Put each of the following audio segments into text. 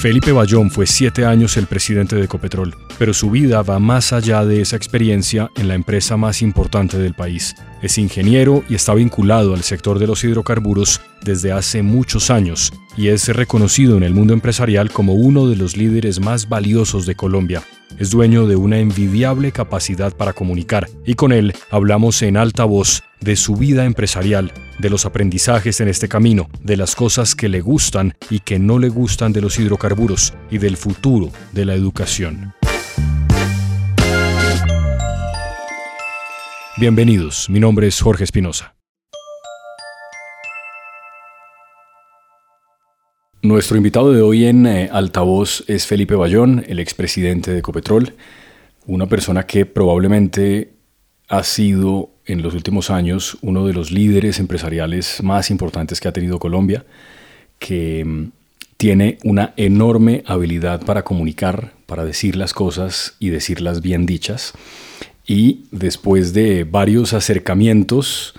Felipe Bayón fue siete años el presidente de Ecopetrol, pero su vida va más allá de esa experiencia en la empresa más importante del país. Es ingeniero y está vinculado al sector de los hidrocarburos desde hace muchos años y es reconocido en el mundo empresarial como uno de los líderes más valiosos de Colombia. Es dueño de una envidiable capacidad para comunicar y con él hablamos en alta voz de su vida empresarial, de los aprendizajes en este camino, de las cosas que le gustan y que no le gustan de los hidrocarburos y del futuro de la educación. Bienvenidos, mi nombre es Jorge Espinosa. Nuestro invitado de hoy en eh, Altavoz es Felipe Bayón, el expresidente de Ecopetrol, una persona que probablemente ha sido en los últimos años uno de los líderes empresariales más importantes que ha tenido Colombia, que mm, tiene una enorme habilidad para comunicar, para decir las cosas y decirlas bien dichas. Y después de varios acercamientos,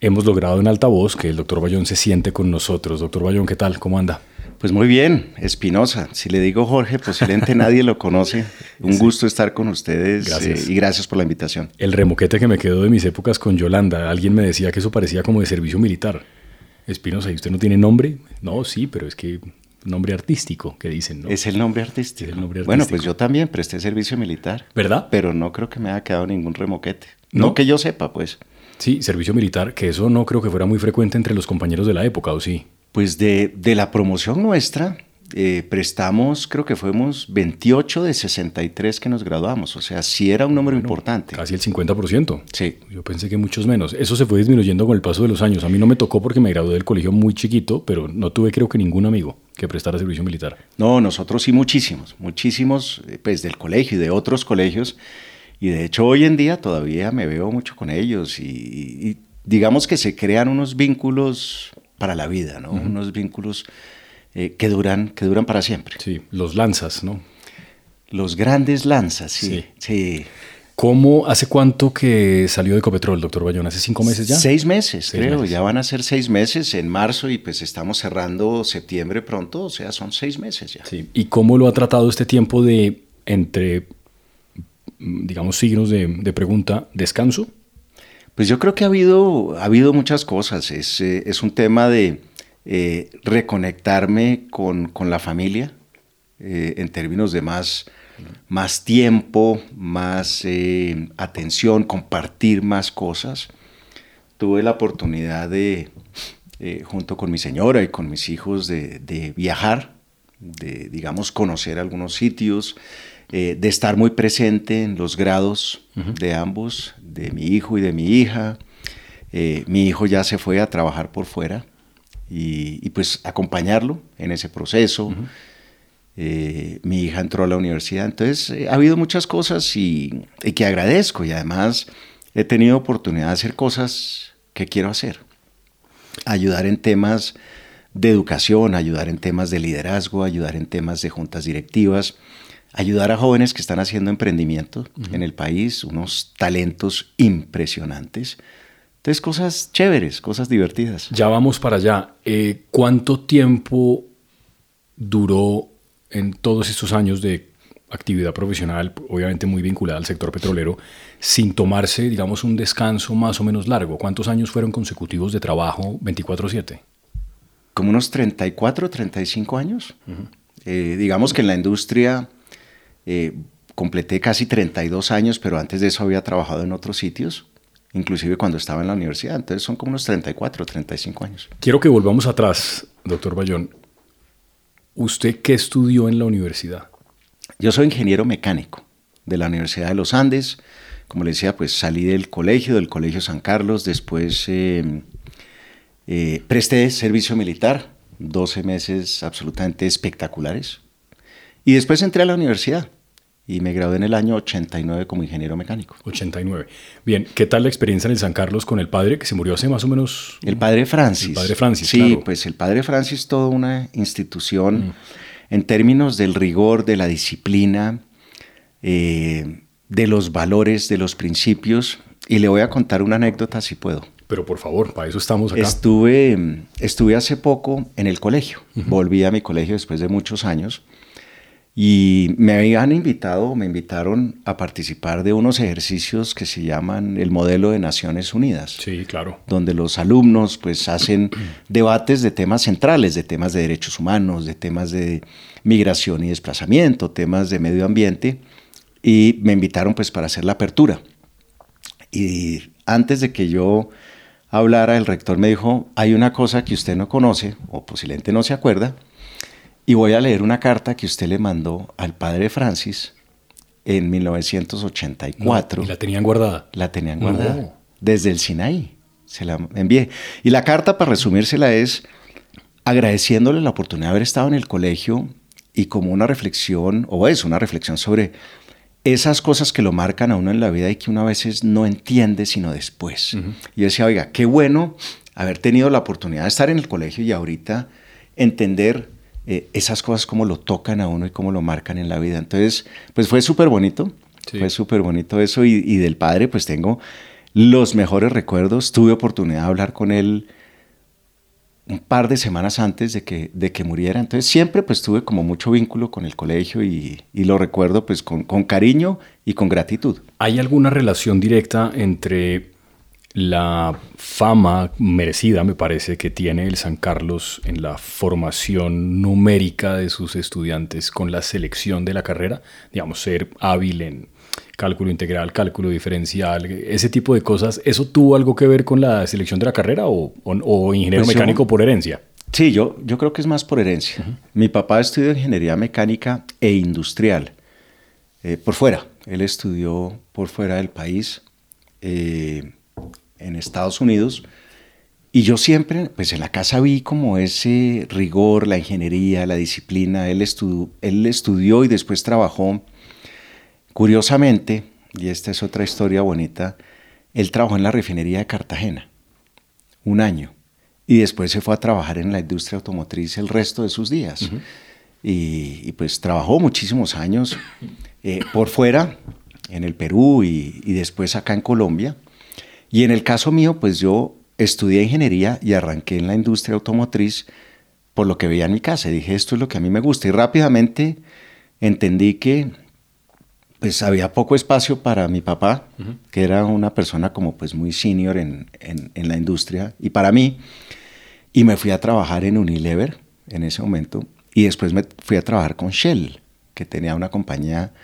hemos logrado en altavoz que el doctor Bayón se siente con nosotros. Doctor Bayón, ¿qué tal? ¿Cómo anda? Pues muy bien, Espinosa. Si le digo Jorge, posiblemente nadie lo conoce. Un gusto estar con ustedes gracias. Eh, y gracias por la invitación. El remoquete que me quedó de mis épocas con Yolanda, alguien me decía que eso parecía como de servicio militar. Espinosa, ¿y usted no tiene nombre? No, sí, pero es que nombre artístico que dicen, ¿no? Es el nombre artístico. Bueno, pues yo también presté servicio militar. ¿Verdad? Pero no creo que me haya quedado ningún remoquete. no que yo sepa, pues. Sí, servicio militar, que eso no creo que fuera muy frecuente entre los compañeros de la época, ¿o sí? Pues de, la promoción nuestra, eh, prestamos, creo que fuimos 28 de 63 que nos graduamos, o sea, sí era un número importante. Casi el 50%. Sí. Yo pensé que muchos menos. Eso se fue disminuyendo con el paso de los años. A mí no me tocó porque me gradué del colegio muy chiquito, pero no tuve creo que ningún amigo que prestara servicio militar. No, nosotros sí muchísimos, muchísimos, eh, pues del colegio y de otros colegios. Y de hecho hoy en día todavía me veo mucho con ellos y digamos que se crean unos vínculos para la vida, ¿no? Unos vínculos eh, que, duran, que duran para siempre. Sí, los lanzas, ¿no? Los grandes lanzas, sí. sí. ¿Cómo, hace cuánto que salió de Ecopetrol, doctor Bayón? ¿Hace cinco meses ya? Seis meses, creo. Ya van a ser seis meses en marzo y pues estamos cerrando septiembre pronto, o sea, son seis meses ya. Sí. ¿Y cómo lo ha tratado este tiempo de, entre, digamos, signos de, de pregunta, descanso? Pues yo creo que ha habido, ha habido muchas cosas. Es, eh, es un tema de eh, reconectarme con, con, la familia eh, en términos de más, más tiempo, más atención, compartir más cosas. Tuve la oportunidad de, junto con mi señora y con mis hijos, de, de viajar, de, digamos, conocer algunos sitios, de estar muy presente en los grados de ambos, de mi hijo y de mi hija. Eh, mi hijo ya se fue a trabajar por fuera y, pues acompañarlo en ese proceso. Eh, mi hija entró a la universidad, entonces eh, ha habido muchas cosas y, que agradezco y además he tenido oportunidad de hacer cosas que quiero hacer. Ayudar en temas de educación, ayudar en temas de liderazgo, ayudar en temas de juntas directivas ayudar a jóvenes que están haciendo emprendimiento en el país, unos talentos impresionantes. Entonces, cosas chéveres, cosas divertidas. Ya vamos para allá. Eh, ¿Cuánto tiempo duró en todos estos años de actividad profesional, obviamente muy vinculada al sector petrolero, sin tomarse, digamos, un descanso más o menos largo? ¿Cuántos años fueron consecutivos de trabajo 24/7? Como unos 34, 35 años. Eh, digamos que en la industria eh, completé casi 32 años, pero antes de eso había trabajado en otros sitios, inclusive cuando estaba en la universidad. Entonces son como unos 34, 35 años. Quiero que volvamos atrás, doctor Bayón. ¿Usted qué estudió en la universidad? Yo soy ingeniero mecánico de la Universidad de los Andes. Como le decía, pues salí del colegio, del Colegio San Carlos, después eh, eh, presté servicio militar, 12 meses absolutamente espectaculares, y después entré a la universidad y me gradué en el año 89 como ingeniero mecánico. 89. Bien, ¿qué tal la experiencia en el San Carlos con el padre que se murió hace más o menos? El padre Francis. El padre Francis, Sí, pues el padre Francis, toda una institución mm. en términos del rigor, de la disciplina, eh, de los valores, de los principios. Y le voy a contar una anécdota si puedo. Pero por favor, para eso estamos acá. Estuve, estuve hace poco en el colegio. Volví a mi colegio después de muchos años y me habían invitado, me invitaron a participar de unos ejercicios que se llaman el modelo de Naciones Unidas. Sí, claro. Donde los alumnos pues hacen debates de temas centrales, de temas de derechos humanos, de temas de migración y desplazamiento, temas de medio ambiente y me invitaron pues para hacer la apertura. Y antes de que yo hablara, el rector me dijo, hay una cosa que usted no conoce o posiblemente no se acuerda, y voy a leer una carta que usted le mandó al padre Francis en 1984. ¿Y la tenían guardada? La tenían guardada. Desde el Sinaí. Se la envié. Y la carta, para resumírsela, es agradeciéndole la oportunidad de haber estado en el colegio y como una reflexión, o es una reflexión sobre esas cosas que lo marcan a uno en la vida y que uno a veces no entiende sino después. Y yo decía, oiga, qué bueno haber tenido la oportunidad de estar en el colegio y ahorita entender eh, esas cosas cómo lo tocan a uno y cómo lo marcan en la vida. Entonces, pues fue súper bonito, fue súper bonito eso y, y, del padre pues tengo los mejores recuerdos. Tuve oportunidad de hablar con él un par de semanas antes de que, de que muriera. Entonces siempre pues tuve como mucho vínculo con el colegio y, y lo recuerdo pues con, con, cariño y con gratitud. ¿Hay alguna relación directa entre la fama merecida, me parece, que tiene el San Carlos en la formación numérica de sus estudiantes con la selección de la carrera? Digamos, ser hábil en cálculo integral, cálculo diferencial, ese tipo de cosas, ¿eso tuvo algo que ver con la selección de la carrera o, o, ingeniero pues mecánico por herencia? Sí, yo, yo creo que es más por herencia. Mi papá estudió ingeniería mecánica e industrial eh, por fuera. Él estudió por fuera del país, eh, en Estados Unidos. Y yo siempre, pues en la casa vi como ese rigor, la ingeniería, la disciplina. Él, él estudió y después trabajó Curiosamente, y esta es otra historia bonita, él trabajó en la refinería de Cartagena un año y después se fue a trabajar en la industria automotriz el resto de sus días. y, pues trabajó muchísimos años eh, por fuera, en el Perú y, y después acá en Colombia. Y en el caso mío, pues yo estudié ingeniería y arranqué en la industria automotriz por lo que veía en mi casa. dije, esto es lo que a mí me gusta. Y rápidamente entendí que pues había poco espacio para mi papá, que era una persona como pues muy senior en, en, la industria, y para mí, y me fui a trabajar en Unilever en ese momento, y después me fui a trabajar con Shell, que tenía una compañía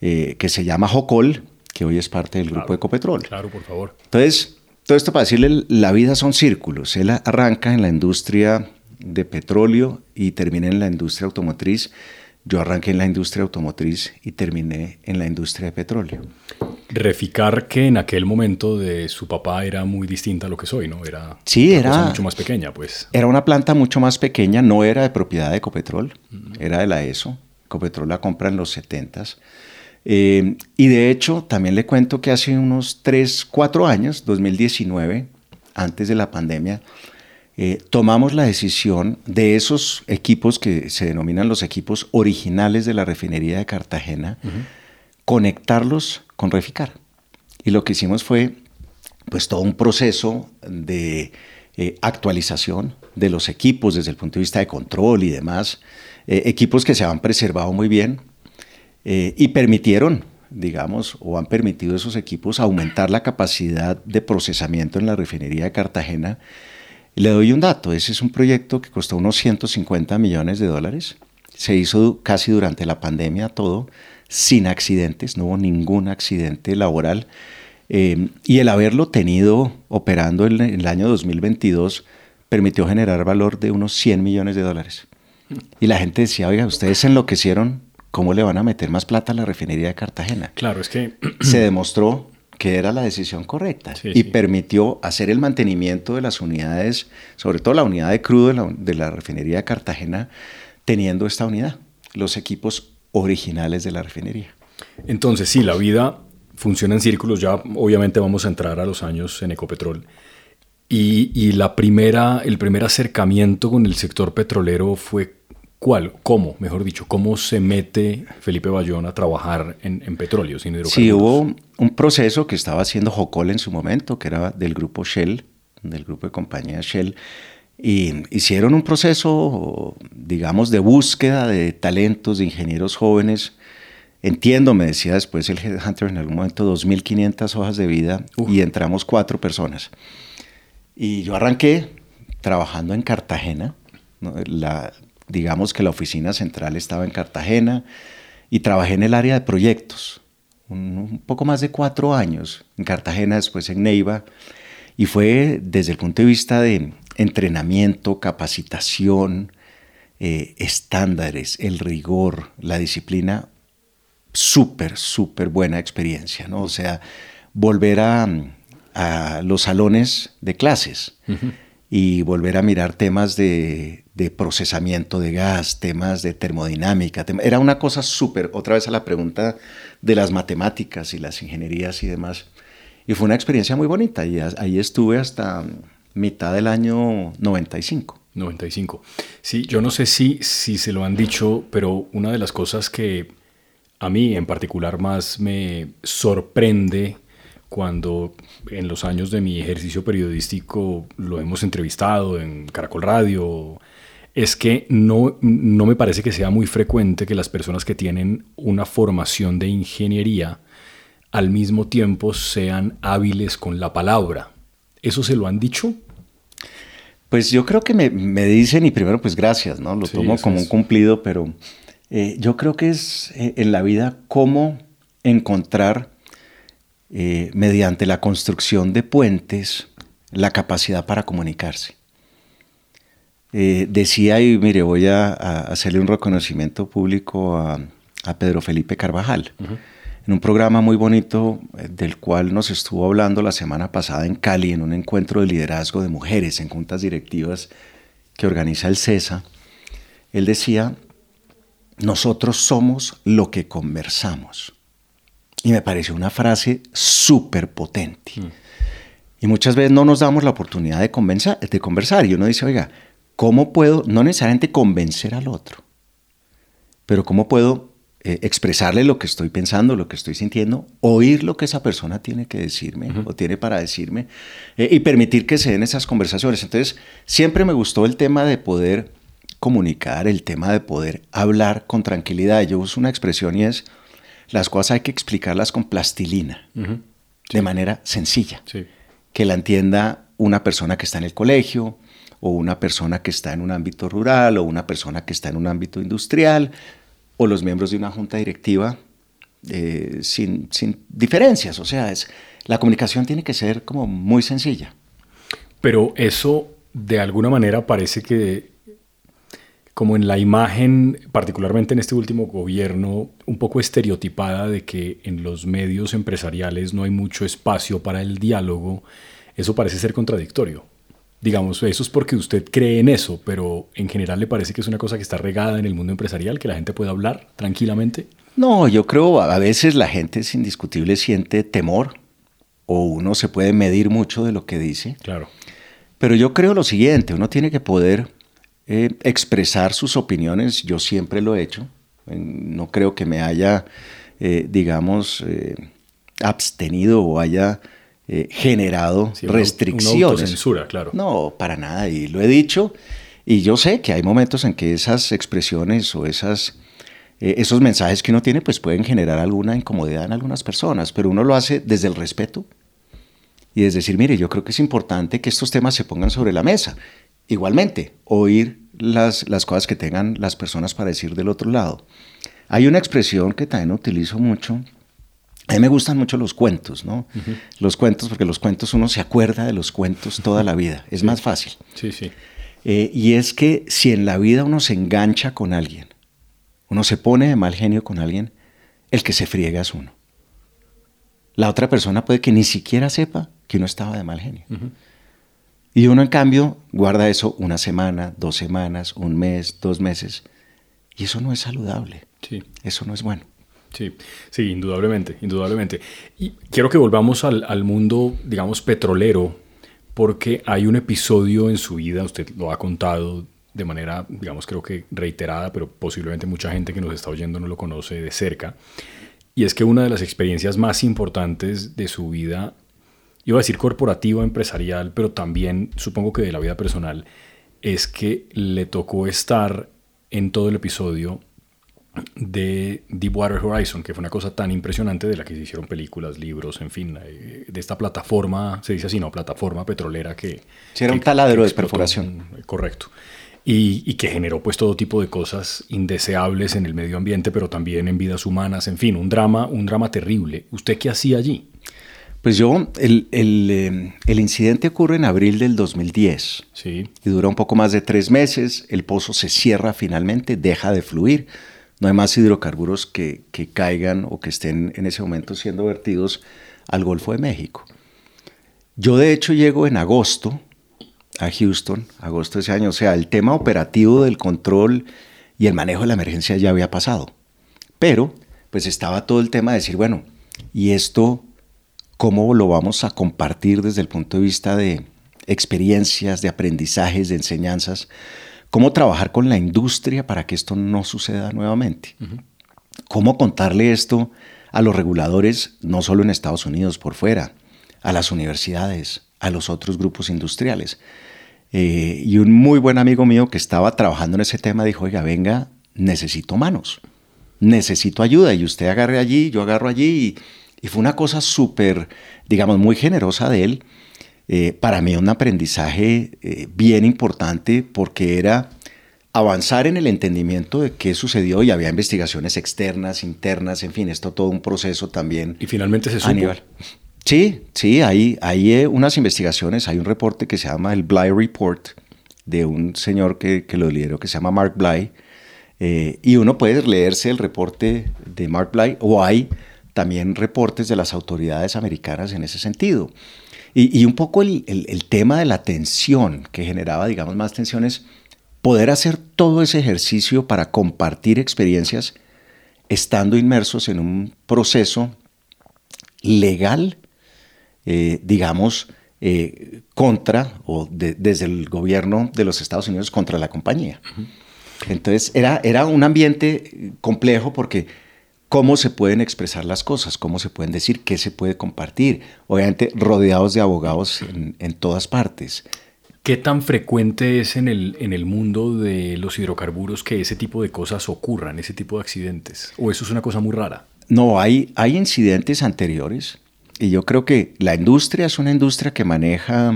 eh, que se llama Jocol, que hoy es parte del grupo Ecopetrol. Claro, por favor. Entonces, todo esto para decirle, la vida son círculos. Él arranca en la industria de petróleo y termina en la industria automotriz yo arranqué en la industria automotriz y terminé en la industria de petróleo. Reficar que en aquel momento de su papá era muy distinta a lo que soy, ¿no? Era sí, era mucho más pequeña, pues. Era una planta mucho más pequeña, no era de propiedad de Ecopetrol, era de la ESO. Ecopetrol la compra en los 70s. Eh, y de hecho, también le cuento que hace unos 3, 4 años, 2019, antes de la pandemia, eh, tomamos la decisión de esos equipos que se denominan los equipos originales de la refinería de Cartagena, conectarlos con Reficar. Y lo que hicimos fue pues todo un proceso de eh, actualización de los equipos desde el punto de vista de control y demás, eh, equipos que se han preservado muy bien y permitieron digamos, o han permitido esos equipos aumentar la capacidad de procesamiento en la refinería de Cartagena. Le doy un dato, ese es un proyecto que costó unos 150 millones de dólares, se hizo casi durante la pandemia todo, sin accidentes, no hubo ningún accidente laboral, eh, y el haberlo tenido operando en, el año 2022 permitió generar valor de unos 100 millones de dólares. Y la gente decía, oiga, ustedes enloquecieron, ¿cómo le van a meter más plata a la refinería de Cartagena? Claro, es que... Se demostró que era la decisión correcta y permitió hacer el mantenimiento de las unidades, sobre todo la unidad de crudo de la, refinería de Cartagena, teniendo esta unidad, los equipos originales de la refinería. Entonces, sí, la vida funciona en círculos, ya obviamente vamos a entrar a los años en Ecopetrol. Y, y la primera, el primer acercamiento con el sector petrolero fue ¿Cuál? ¿Cómo? Mejor dicho, ¿cómo se mete Felipe Bayón a trabajar en, petróleo sin hidrocarburos? Sí, hubo un proceso que estaba haciendo Jocol en su momento, que era del grupo Shell, del grupo de compañía Shell, Y hicieron un proceso, digamos, de búsqueda de talentos, de ingenieros jóvenes. Entiendo, me decía después el Headhunter en algún momento, 2.500 hojas de vida y entramos cuatro personas. Y yo arranqué trabajando en Cartagena. La, digamos que la oficina central estaba en Cartagena y trabajé en el área de proyectos. Un, poco más de cuatro años en Cartagena, después en Neiva. Y fue desde el punto de vista de entrenamiento, capacitación, eh, estándares, el rigor, la disciplina, súper, súper buena experiencia, ¿no? O sea, volver a, los salones de clases y volver a mirar temas de, procesamiento de gas, temas de termodinámica. era una cosa súper, otra vez a la pregunta de las matemáticas y las ingenierías y demás. Y fue una experiencia muy bonita y ahí estuve hasta mitad del año 95. 95. Sí, yo no sé si, si se lo han dicho, pero una de las cosas que a mí en particular más me sorprende cuando en los años de mi ejercicio periodístico lo hemos entrevistado en Caracol Radio, es que no, no me parece que sea muy frecuente que las personas que tienen una formación de ingeniería al mismo tiempo sean hábiles con la palabra. ¿Eso se lo han dicho? Pues yo creo que me, dicen, y primero pues gracias, ¿no? Lo tomo como un cumplido, pero eh, yo creo que es eh, en la vida cómo encontrar eh, mediante la construcción de puentes la capacidad para comunicarse. Decía, y mire, voy a, hacerle un reconocimiento público a, Pedro Felipe Carvajal en un programa muy bonito eh, del cual nos estuvo hablando la semana pasada en Cali, en un encuentro de liderazgo de mujeres en juntas directivas que organiza el CESA. Él decía, nosotros somos lo que conversamos. Y me pareció una frase súper potente. Mm. Y muchas veces no nos damos la oportunidad de, de conversar. Y uno dice, oiga, ¿cómo puedo, no necesariamente convencer al otro, pero cómo puedo eh, expresarle lo que estoy pensando, lo que estoy sintiendo, oír lo que esa persona tiene que decirme o tiene para decirme eh, y permitir que se den esas conversaciones. Entonces, siempre me gustó el tema de poder comunicar, el tema de poder hablar con tranquilidad. Yo uso una expresión y es, las cosas hay que explicarlas con plastilina, de manera sencilla, que la entienda una persona que está en el colegio, o una persona que está en un ámbito rural, o una persona que está en un ámbito industrial, o los miembros de una junta directiva eh, sin, diferencias. O sea, es, la comunicación tiene que ser como muy sencilla. Pero eso de alguna manera parece que como en la imagen, particularmente en este último gobierno, un poco estereotipada de que en los medios empresariales no hay mucho espacio para el diálogo, eso parece ser contradictorio. Digamos, eso es porque usted cree en eso, pero en general le parece que es una cosa que está regada en el mundo empresarial, que la gente puede hablar tranquilamente. No, yo creo a veces la gente es indiscutible siente temor o uno se puede medir mucho de lo que dice. Claro. Pero yo creo lo siguiente, uno tiene que poder eh, expresar sus opiniones, yo siempre lo he hecho, no creo que me haya, eh, digamos, eh, abstenido o haya eh, generado restricciones. censura, claro. No, para nada, y lo he dicho, y yo sé que hay momentos en que esas expresiones o esas, eh, esos mensajes que uno tiene pues pueden generar alguna incomodidad en algunas personas, pero uno lo hace desde el respeto y es decir, mire, yo creo que es importante que estos temas se pongan sobre la mesa. Igualmente, oír las, las cosas que tengan las personas para decir del otro lado. Hay una expresión que también utilizo mucho, a mí me gustan mucho los cuentos, ¿no? Los cuentos, porque los cuentos uno se acuerda de los cuentos toda la vida, es más fácil. Sí, sí. Eh, y es que si en la vida uno se engancha con alguien, uno se pone de mal genio con alguien, el que se friega es uno. La otra persona puede que ni siquiera sepa que uno estaba de mal genio. Y uno en cambio guarda eso una semana, dos semanas, un mes, dos meses. Y eso no es saludable. Sí. Eso no es bueno. Sí, sí, indudablemente, indudablemente. Y quiero que volvamos al, mundo, digamos, petrolero, porque hay un episodio en su vida, usted lo ha contado de manera, digamos, creo que reiterada, pero posiblemente mucha gente que nos está oyendo no lo conoce de cerca. Y es que una de las experiencias más importantes de su vida, iba a decir corporativa, empresarial, pero también supongo que de la vida personal, es que le tocó estar en todo el episodio de Deepwater Horizon, que fue una cosa tan impresionante de la que se hicieron películas, libros, en fin, eh, de esta plataforma, se dice así, no, plataforma petrolera que... era un taladro de perforación. Correcto. Y, y, que generó pues todo tipo de cosas indeseables en el medio ambiente, pero también en vidas humanas, en fin, un drama, un drama terrible. ¿Usted qué hacía allí? Pues yo, el, el, eh, el, incidente ocurre en abril del 2010 sí. y dura un poco más de tres meses, el pozo se cierra finalmente, deja de fluir, no hay más hidrocarburos que, que caigan o que estén en ese momento siendo vertidos al Golfo de México. Yo de hecho llego en agosto a Houston, agosto de ese año, o sea, el tema operativo del control y el manejo de la emergencia ya había pasado, pero pues estaba todo el tema de decir, bueno, ¿y esto cómo lo vamos a compartir desde el punto de vista de experiencias, de aprendizajes, de enseñanzas, cómo trabajar con la industria para que esto no suceda nuevamente, cómo contarle esto a los reguladores, no solo en Estados Unidos, por fuera, a las universidades, a los otros grupos industriales. Eh, y un muy buen amigo mío que estaba trabajando en ese tema dijo, oiga, venga, necesito manos, necesito ayuda, y usted agarre allí, yo agarro allí, y y fue una cosa súper, digamos, muy generosa de él. Eh, para mí un aprendizaje eh, bien importante porque era avanzar en el entendimiento de qué sucedió y había investigaciones externas, internas, en fin, esto todo un proceso también. Y finalmente se supo. Sí, sí, hay, hay eh, unas investigaciones, hay un reporte que se llama el Bly Report de un señor que, que lo lideró que se llama Mark Bly. y uno puede leerse el reporte de Mark Bly o hay también reportes de las autoridades americanas en ese sentido. Y, un poco el, tema de la tensión que generaba, digamos, más tensiones, poder hacer todo ese ejercicio para compartir experiencias estando inmersos en un proceso legal, eh, digamos, eh, contra o desde el gobierno de los Estados Unidos contra la compañía. Entonces era, era un ambiente complejo porque cómo se pueden expresar las cosas, cómo se pueden decir, qué se puede compartir. Obviamente rodeados de abogados en, todas partes. ¿Qué tan frecuente es en el, en el mundo de los hidrocarburos que ese tipo de cosas ocurran, ese tipo de accidentes? ¿O eso es una cosa muy rara? No, hay, hay incidentes anteriores y yo creo que la industria es una industria que maneja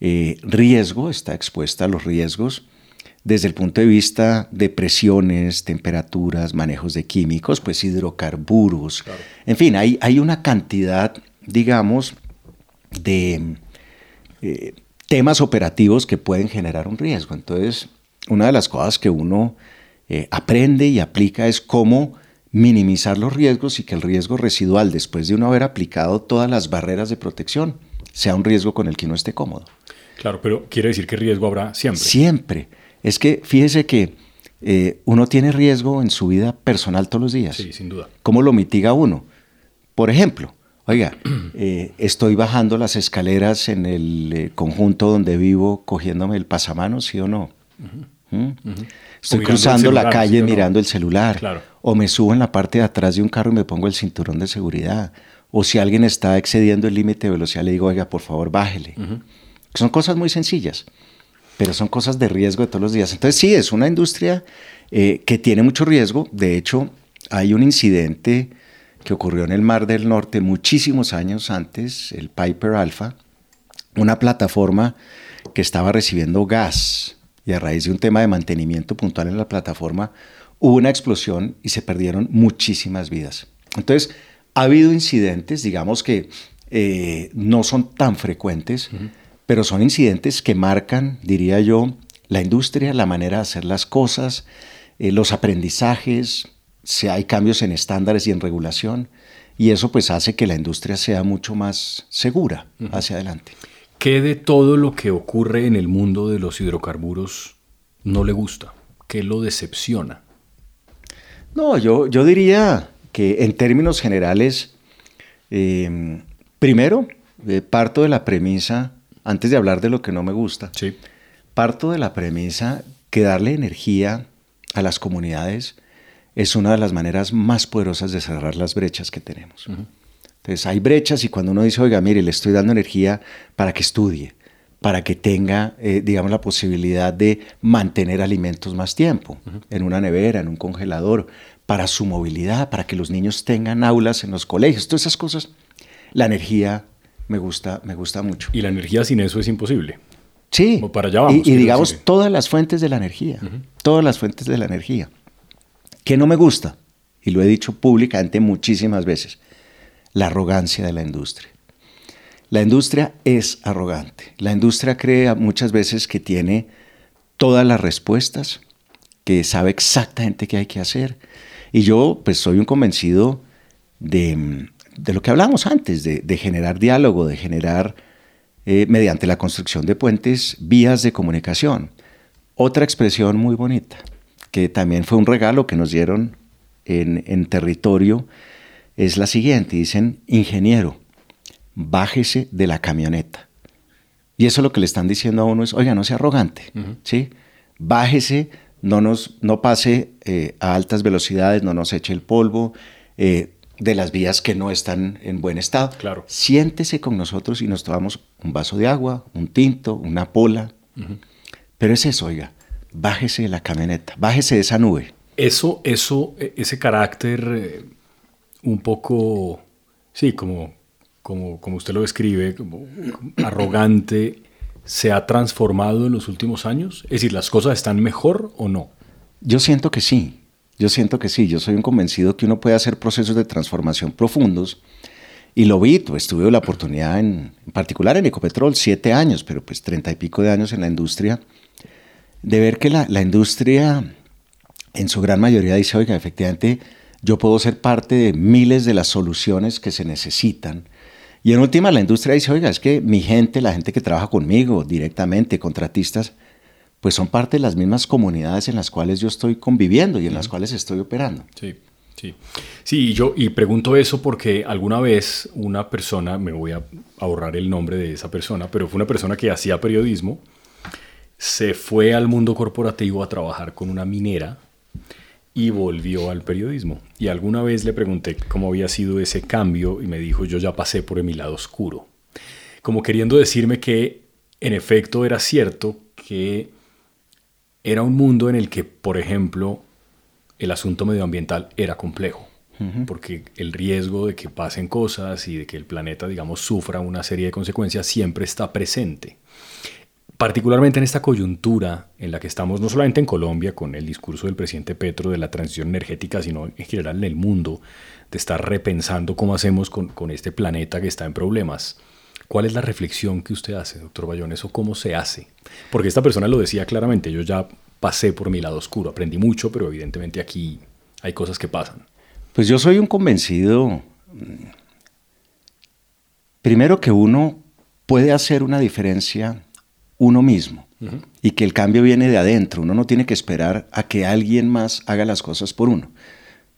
eh, riesgo, está expuesta a los riesgos desde el punto de vista de presiones, temperaturas, manejos de químicos, pues hidrocarburos. En fin, hay, hay una cantidad, digamos, de eh, temas operativos que pueden generar un riesgo. Entonces, una de las cosas que uno eh, aprende y aplica es cómo minimizar los riesgos y que el riesgo residual, después de uno haber aplicado todas las barreras de protección, sea un riesgo con el que uno esté cómodo. Claro, pero quiere decir que riesgo habrá siempre. Siempre. Es que fíjese que eh, uno tiene riesgo en su vida personal todos los días. Sí, sin duda. ¿Cómo lo mitiga uno? Por ejemplo, oiga, eh, estoy bajando las escaleras en el eh, conjunto donde vivo cogiéndome el pasamanos, ¿sí o no? ¿Mm? Estoy cruzando la calle mirando el celular. Claro. O me subo en la parte de atrás de un carro y me pongo el cinturón de seguridad. O si alguien está excediendo el límite de velocidad, le digo, oiga, por favor, bájele. Son cosas muy sencillas pero son cosas de riesgo de todos los días. Entonces sí, es una industria eh, que tiene mucho riesgo. De hecho, hay un incidente que ocurrió en el Mar del Norte muchísimos años antes, el Piper Alpha, una plataforma que estaba recibiendo gas y a raíz de un tema de mantenimiento puntual en la plataforma hubo una explosión y se perdieron muchísimas vidas. Entonces, ha habido incidentes, digamos que eh, no son tan frecuentes, pero son incidentes que marcan, diría yo, la industria, la manera de hacer las cosas, eh, los aprendizajes, si hay cambios en estándares y en regulación, y eso pues hace que la industria sea mucho más segura hacia adelante. ¿Qué de todo lo que ocurre en el mundo de los hidrocarburos no le gusta? ¿Qué lo decepciona? No, yo, yo diría que en términos generales, eh, primero, eh, parto de la premisa antes de hablar de lo que no me gusta, sí. parto de la premisa que darle energía a las comunidades es una de las maneras más poderosas de cerrar las brechas que tenemos. Entonces hay brechas y cuando uno dice, oiga, mire, le estoy dando energía para que estudie, para que tenga, eh, digamos, la posibilidad de mantener alimentos más tiempo, en una nevera, en un congelador, para su movilidad, para que los niños tengan aulas en los colegios, todas esas cosas. La energía me gusta, me gusta mucho. Y la energía sin eso es imposible. Sí. para allá vamos, y, digamos, todas las fuentes de la energía, todas las fuentes de la energía. ¿Qué no me gusta? Y lo he dicho públicamente muchísimas veces, la arrogancia de la industria. La industria es arrogante. La industria cree muchas veces que tiene todas las respuestas, que sabe exactamente qué hay que hacer. Y yo pues soy un convencido de, lo que hablamos antes, de, generar diálogo, de generar eh, mediante la construcción de puentes vías de comunicación. Otra expresión muy bonita, que también fue un regalo que nos dieron en, en territorio, es la siguiente. Dicen, ingeniero, bájese de la camioneta. Y eso lo que le están diciendo a uno es, oiga, no sea arrogante, ¿sí? Bájese, no, nos, no pase eh, a altas velocidades, no nos eche el polvo eh, de las vías que no están en buen estado. Claro. Siéntese con nosotros y nos tomamos un vaso de agua, un tinto, una pola. Pero es eso, oiga, bájese de la camioneta, bájese de esa nube. Eso, eso, e, ese carácter eh, un poco, sí, como como, como usted lo describe, como arrogante, se ha transformado en los últimos años? Es decir, ¿las cosas están mejor o no? Yo siento que sí, yo siento que sí, yo soy un convencido que uno puede hacer procesos de transformación profundos y lo vi, pues, tuve la oportunidad en, particular en Ecopetrol, siete años, pero pues treinta y pico de años en la industria, de ver que la, la industria en su gran mayoría dice, oiga, efectivamente, yo puedo ser parte de miles de las soluciones que se necesitan y en última, la industria dice, oiga, es que mi gente, la gente que trabaja conmigo directamente, contratistas, pues son parte de las mismas comunidades en las cuales yo estoy conviviendo y en las cuales estoy operando. Sí. Sí, sí, yo y pregunto eso porque alguna vez una persona, me voy a ahorrar el nombre de esa persona, pero fue una persona que hacía periodismo, se fue al mundo corporativo a trabajar con una minera y volvió al periodismo. Y alguna vez le pregunté cómo había sido ese cambio y me dijo, yo ya pasé por mi lado oscuro. Como queriendo decirme que en efecto era cierto que era un mundo en el que, por ejemplo, el asunto medioambiental era complejo, porque el riesgo de que pasen cosas y de que el planeta, digamos, sufra una serie de consecuencias siempre está presente particularmente en esta coyuntura en la que estamos, no solamente en Colombia, con el discurso del presidente Petro de la transición energética, sino en general en el mundo, de estar repensando cómo hacemos con, este planeta que está en problemas. ¿Cuál es la reflexión que usted hace, doctor Bayones, o cómo se hace? Porque esta persona lo decía claramente, yo ya pasé por mi lado oscuro, aprendí mucho, pero evidentemente aquí hay cosas que pasan. Pues yo soy un convencido, primero que uno puede hacer una diferencia uno mismo y que el cambio viene de adentro. Uno no tiene que esperar a que alguien más haga las cosas por uno.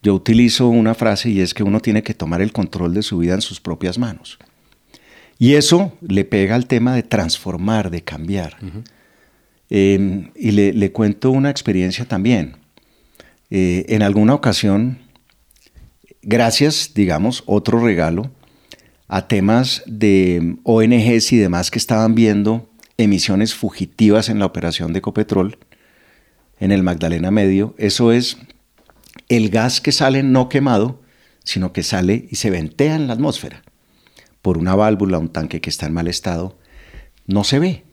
Yo utilizo una frase y es que uno tiene que tomar el control de su vida en sus propias manos. Y eso le pega al tema de transformar, de cambiar. Em, y le, cuento una experiencia también. Eh, en alguna ocasión, gracias, digamos, otro regalo, a temas de ONGs y demás que estaban viendo emisiones fugitivas en la operación de Ecopetrol en el Magdalena Medio. Eso es el gas que sale no quemado, sino que sale y se ventea en la atmósfera por una válvula, un tanque que está en mal estado. No se ve.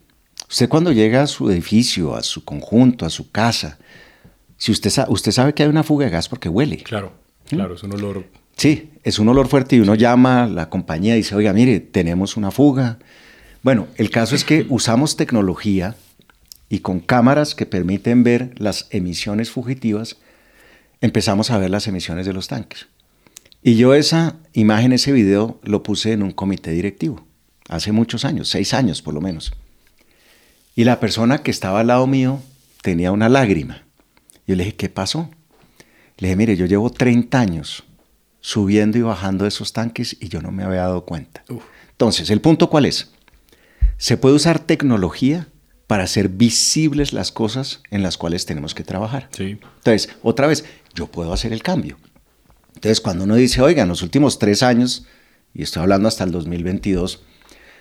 Usted cuando llega a su edificio, a su conjunto, a su casa, si usted, usted sabe que hay una fuga de gas porque huele. Claro, ¿Mm? claro, es un olor. Sí, es un olor fuerte y uno llama a la compañía y dice, oiga, mire, tenemos una fuga, bueno, el caso es que usamos tecnología y con cámaras que permiten ver las emisiones fugitivas, empezamos a ver las emisiones de los tanques. Y yo esa imagen, ese video, lo puse en un comité directivo, hace muchos años, seis años por lo menos. Y la persona que estaba al lado mío tenía una lágrima. Yo le dije, ¿qué pasó? Le dije, mire, yo llevo 30 años subiendo y bajando esos tanques y yo no me había dado cuenta. Entonces, ¿el punto cuál es? Se puede usar tecnología para hacer visibles las cosas en las cuales tenemos que trabajar. Sí. Entonces, otra vez, yo puedo hacer el cambio. Entonces, cuando uno dice, oiga, en los últimos tres años, y estoy hablando hasta el 2022,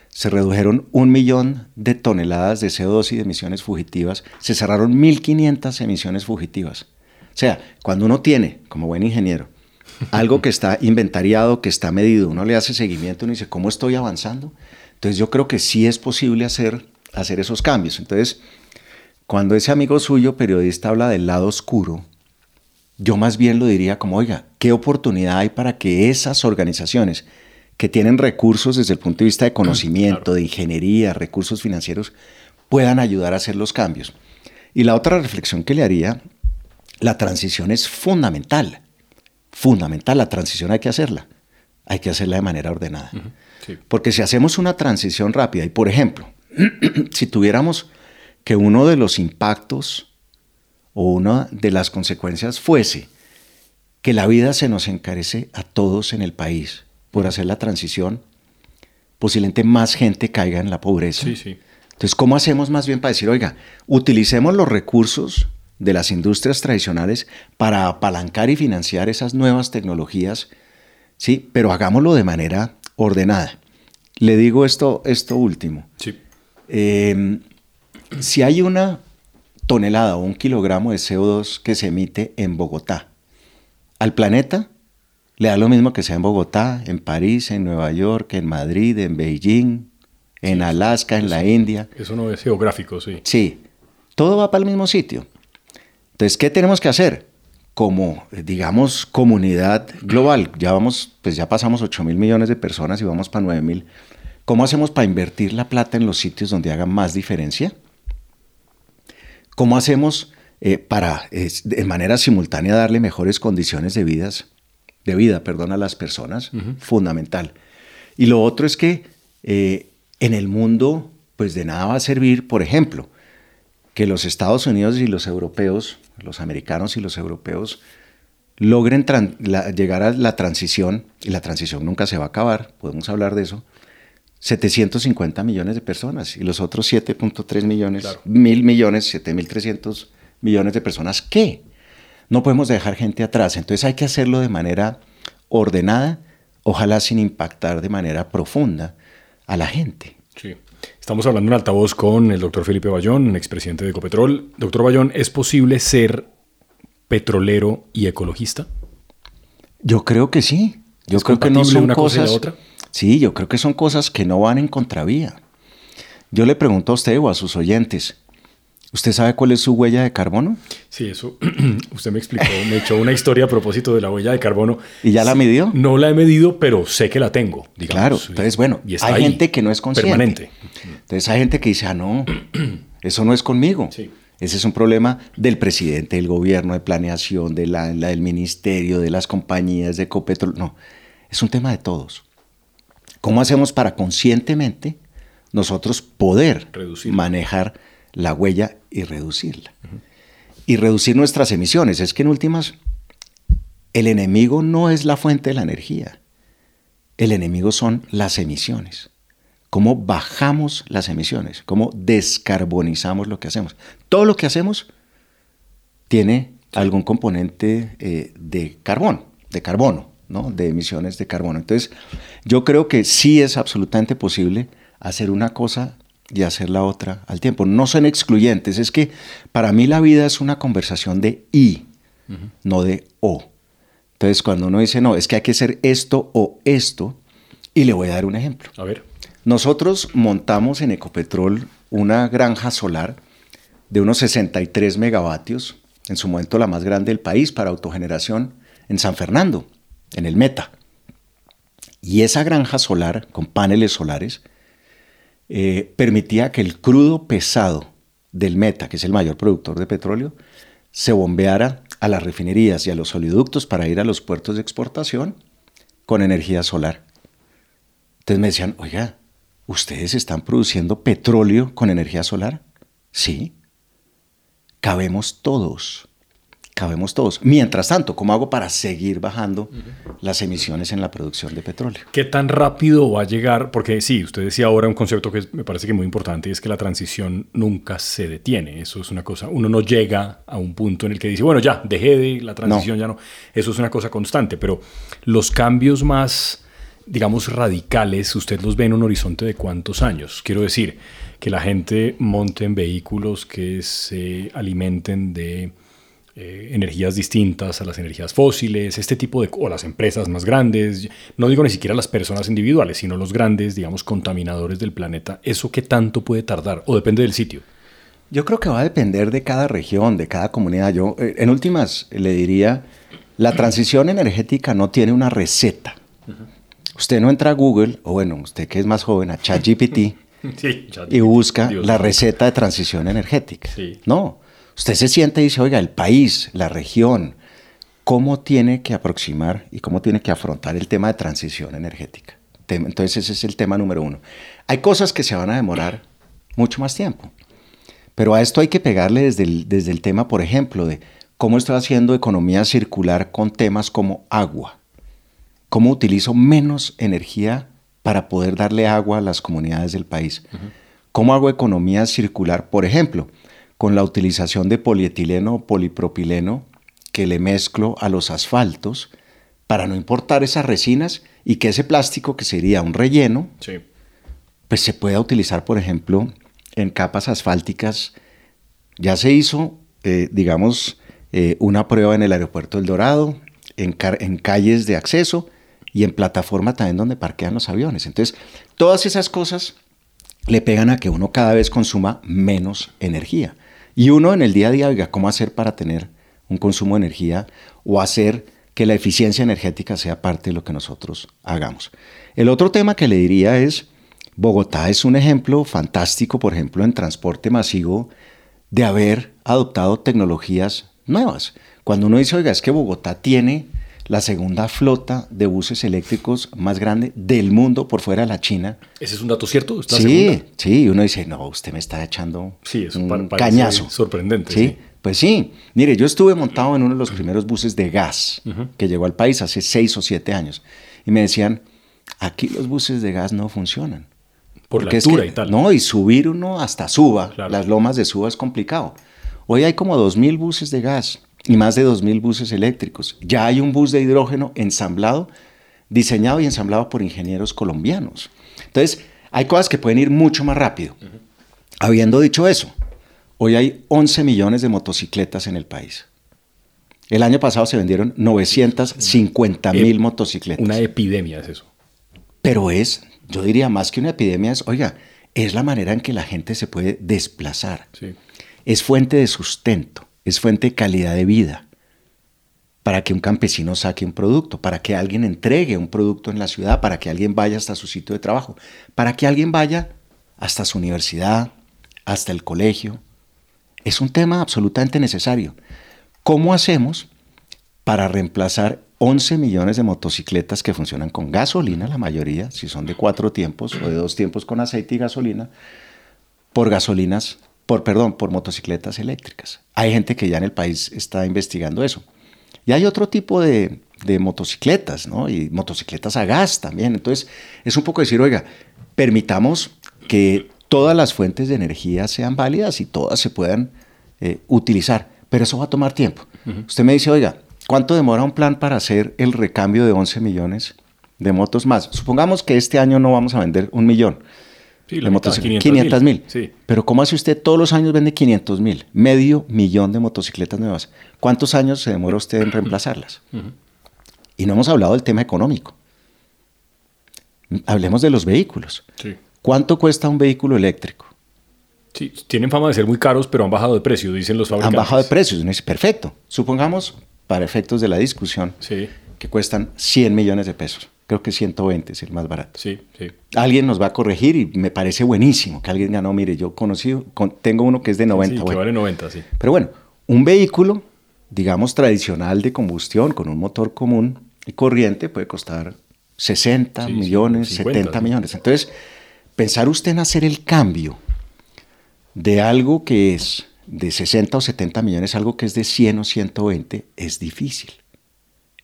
se redujeron un millón de toneladas de CO2 y de emisiones fugitivas, se cerraron 1.500 emisiones fugitivas. O sea, cuando uno tiene, como buen ingeniero, algo que está inventariado, que está medido, uno le hace seguimiento, uno dice, ¿cómo estoy avanzando? Entonces yo creo que sí es posible hacer, hacer esos cambios. Entonces, cuando ese amigo suyo, periodista, habla del lado oscuro, yo más bien lo diría como, oiga, ¿qué oportunidad hay para que esas organizaciones que tienen recursos desde el punto de vista de conocimiento, de ingeniería, recursos financieros, puedan ayudar a hacer los cambios. Y la otra reflexión que le haría, la transición es fundamental, fundamental, la transición hay que hacerla, hay que hacerla de manera ordenada. Porque si hacemos una transición rápida, y por ejemplo, si tuviéramos que uno de los impactos o una de las consecuencias fuese que la vida se nos encarece a todos en el país, por hacer la transición, posiblemente más gente caiga en la pobreza. Sí, sí. Entonces, ¿cómo hacemos más bien para decir, oiga, utilicemos los recursos de las industrias tradicionales para apalancar y financiar esas nuevas tecnologías, sí, pero hagámoslo de manera ordenada. Le digo esto, esto último. Sí. Em, si hay una tonelada o un kilogramo de CO2 que se emite en Bogotá al planeta, le da lo mismo que sea en Bogotá, en París, en Nueva York, en Madrid, en Beijing, en Alaska, en la India. Eso no es geográfico, sí. Sí, todo va para el mismo sitio. Entonces, ¿qué tenemos que hacer? Como, digamos, comunidad global, ya vamos, pues ya pasamos 8 mil millones de personas y vamos para 9 mil. ¿Cómo hacemos para invertir la plata en los sitios donde haga más diferencia? ¿Cómo hacemos eh, para, de manera simultánea, darle mejores condiciones de vidas de vida, perdón, a las personas, fundamental. Y lo otro es que eh, en el mundo, pues de nada va a servir, por ejemplo, que los Estados Unidos y los europeos, los americanos y los europeos, logren llegar a la transición, y la transición nunca se va a acabar, podemos hablar de eso, 750 millones de personas y los otros 7.3 millones, mil millones, 7.300 millones de personas, ¿qué? no podemos dejar gente atrás. Entonces hay que hacerlo de manera ordenada, ojalá sin impactar de manera profunda a la gente. Sí. Estamos hablando en altavoz con el doctor Felipe Bayón, expresidente de Ecopetrol. Doctor Bayón, ¿es posible ser petrolero y ecologista? Yo creo que sí. Yo creo que no son una cosas. Cosa y la otra? Sí, yo creo que son cosas que no van en contravía. Yo le pregunto a usted o a sus oyentes, ¿Usted sabe cuál es su huella de carbono? Sí, eso usted me explicó, me echó una historia a propósito de la huella de carbono. ¿Y ya la midió? No la he medido, pero sé que la tengo. Claro, entonces bueno, hay gente que no es consciente. Permanente. Entonces hay gente que dice, ah, no, eso no es conmigo. Sí. Ese es un problema del presidente, del gobierno, de planeación, de la, del ministerio, de las compañías, de Ecopetrol. No, es un tema de todos. ¿Cómo hacemos para conscientemente nosotros poder Reducir. manejar la huella y reducirla. Y reducir nuestras emisiones. Es que en últimas, el enemigo no es la fuente de la energía. El enemigo son las emisiones. Cómo bajamos las emisiones, cómo descarbonizamos lo que hacemos. Todo lo que hacemos tiene algún componente eh, de carbón, de carbono, ¿no? de emisiones de carbono. Entonces, yo creo que sí es absolutamente posible hacer una cosa y hacer la otra al tiempo. No son excluyentes, es que para mí la vida es una conversación de y, no de o. Entonces cuando uno dice, no, es que hay que hacer esto o esto, y le voy a dar un ejemplo. A ver. Nosotros montamos en Ecopetrol una granja solar de unos 63 megavatios, en su momento la más grande del país para autogeneración, en San Fernando, en el Meta. Y esa granja solar, con paneles solares, eh, permitía que el crudo pesado del Meta, que es el mayor productor de petróleo, se bombeara a las refinerías y a los oleoductos para ir a los puertos de exportación con energía solar. Entonces me decían, oiga, ¿ustedes están produciendo petróleo con energía solar? Sí. Cabemos todos cabemos todos. Mientras tanto, ¿cómo hago para seguir bajando las emisiones en la producción de petróleo? ¿Qué tan rápido va a llegar? Porque sí, usted decía ahora un concepto que me parece que es muy importante y es que la transición nunca se detiene. Eso es una cosa, uno no llega a un punto en el que dice, bueno, ya, dejé de la transición, ya no. Eso es una cosa constante, pero los cambios más digamos, radicales, usted los ve en un horizonte de cuántos años? Quiero decir, que la gente monte en vehículos que se alimenten de eh, energías distintas a las energías fósiles, este tipo de... o las empresas más grandes, no digo ni siquiera las personas individuales, sino los grandes, digamos, contaminadores del planeta. ¿Eso qué tanto puede tardar? ¿O depende del sitio? Yo creo que va a depender de cada región, de cada comunidad. Yo, eh, en últimas, le diría, la transición energética no tiene una receta. Usted no entra a Google, o bueno, usted que es más joven, a ChatGPT, y busca la receta de transición energética. No, usted se siente y dice, oiga, el país, la región, ¿cómo tiene que aproximar y cómo tiene que afrontar el tema de transición energética? Entonces ese es el tema número uno. Hay cosas que se van a demorar mucho más tiempo. Pero a esto hay que pegarle desde el, desde el tema, por ejemplo, de cómo estoy haciendo economía circular con temas como agua. Cómo utilizo menos energía para poder darle agua a las comunidades del país. ¿Cómo hago economía circular, por ejemplo, con la utilización de polietileno o polipropileno que le mezclo a los asfaltos para no importar esas resinas y que ese plástico que sería un relleno, pues se pueda utilizar, por ejemplo, en capas asfálticas. Ya se hizo, eh, digamos, eh, una prueba en el aeropuerto del Dorado, en, en calles de acceso y en plataforma también donde parquean los aviones. Entonces, todas esas cosas le pegan a que uno cada vez consuma menos energía. Y uno en el día a día, oiga, ¿cómo hacer para tener un consumo de energía o hacer que la eficiencia energética sea parte de lo que nosotros hagamos? El otro tema que le diría es, Bogotá es un ejemplo fantástico, por ejemplo, en transporte masivo, de haber adoptado tecnologías nuevas. Cuando uno dice, oiga, es que Bogotá tiene la segunda flota de buses eléctricos más grande del mundo por fuera de la China. ¿Ese es un dato cierto? sí, sí, uno dice, no, usted me está echando sí, un cañazo. Sorprendente. ¿Sí? Pues sí, mire, yo estuve montado en uno de los primeros buses de gas que llegó al país hace seis o siete años y me decían, aquí los buses de gas no funcionan. Por la altura y tal. No, y subir uno hasta Suba, las lomas de Suba es complicado. Hoy hay como 2.000 buses de gas y más de 2.000 buses eléctricos. Ya hay un bus de hidrógeno ensamblado, diseñado y ensamblado por ingenieros colombianos. Entonces, hay cosas que pueden ir mucho más rápido. Habiendo dicho eso, hoy hay 11 millones de motocicletas en el país. El año pasado se vendieron 950 mil motocicletas. Una epidemia es eso. Pero es yo diría más que una epidemia es, oiga, es la manera en que la gente se puede desplazar. Es fuente de sustento, es fuente de calidad de vida para que un campesino saque un producto, para que alguien entregue un producto en la ciudad, para que alguien vaya hasta su sitio de trabajo, para que alguien vaya hasta su universidad, hasta el colegio. Es un tema absolutamente necesario. ¿Cómo hacemos para reemplazar 11 millones de motocicletas que funcionan con gasolina, la mayoría, si son de cuatro tiempos o de dos tiempos con aceite y gasolina, por gasolinas, por perdón, por motocicletas eléctricas. Hay gente que ya en el país está investigando eso. Y hay otro tipo de, de motocicletas, ¿no? Y motocicletas a gas también. Entonces, es un poco decir, oiga, permitamos que todas las fuentes de energía sean válidas y todas se puedan eh, utilizar, pero eso va a tomar tiempo. Usted me dice, oiga, ¿Cuánto demora un plan para hacer el recambio de 11 millones de motos más? Supongamos que este año no vamos a vender un millón de motos, 500 mil. Pero ¿cómo hace usted? Todos los años vende 500 mil, medio millón de motocicletas nuevas. ¿Cuántos años se demora usted en reemplazarlas? Y no hemos hablado del tema económico. Hablemos de los vehículos. ¿Cuánto cuesta un vehículo eléctrico? Sí, tienen fama de ser muy caros, pero han bajado de precio, dicen los fabricantes. Han bajado de precio, perfecto. Supongamos para efectos de la discusión, que cuestan 100 millones de pesos. Creo que 120 es el más barato. Sí, sí. Alguien nos va a corregir y me parece buenísimo que alguien ganó. Mire, yo conocí, tengo uno que es de 90. Sí, que vale 90, sí. Pero bueno, un vehículo, digamos, tradicional de combustión con un motor común y corriente puede costar 60 millones, 70 millones. Entonces, pensar usted en hacer el cambio de algo que es de 60 o 70 millones, algo que es de 100 o 120, es difícil.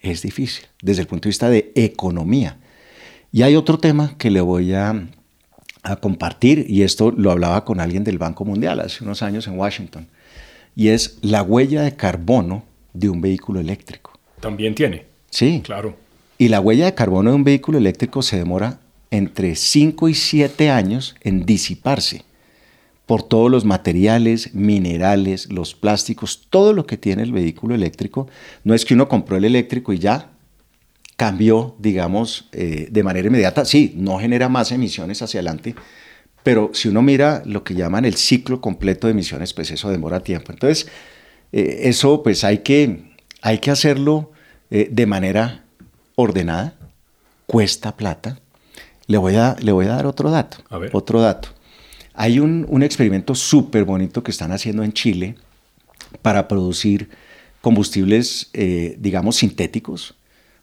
Es difícil desde el punto de vista de economía. Y hay otro tema que le voy a, a compartir, y esto lo hablaba con alguien del Banco Mundial hace unos años en Washington, y es la huella de carbono de un vehículo eléctrico. También tiene. Sí. Claro. Y la huella de carbono de un vehículo eléctrico se demora entre 5 y 7 años en disiparse por todos los materiales, minerales, los plásticos, todo lo que tiene el vehículo eléctrico. No es que uno compró el eléctrico y ya cambió, digamos, eh, de manera inmediata. Sí, no genera más emisiones hacia adelante, pero si uno mira lo que llaman el ciclo completo de emisiones, pues eso demora tiempo. Entonces, eh, eso pues hay que, hay que hacerlo eh, de manera ordenada, cuesta plata. Le voy a, le voy a dar otro dato. Otro dato. Hay un, un experimento súper bonito que están haciendo en Chile para producir combustibles, eh, digamos, sintéticos.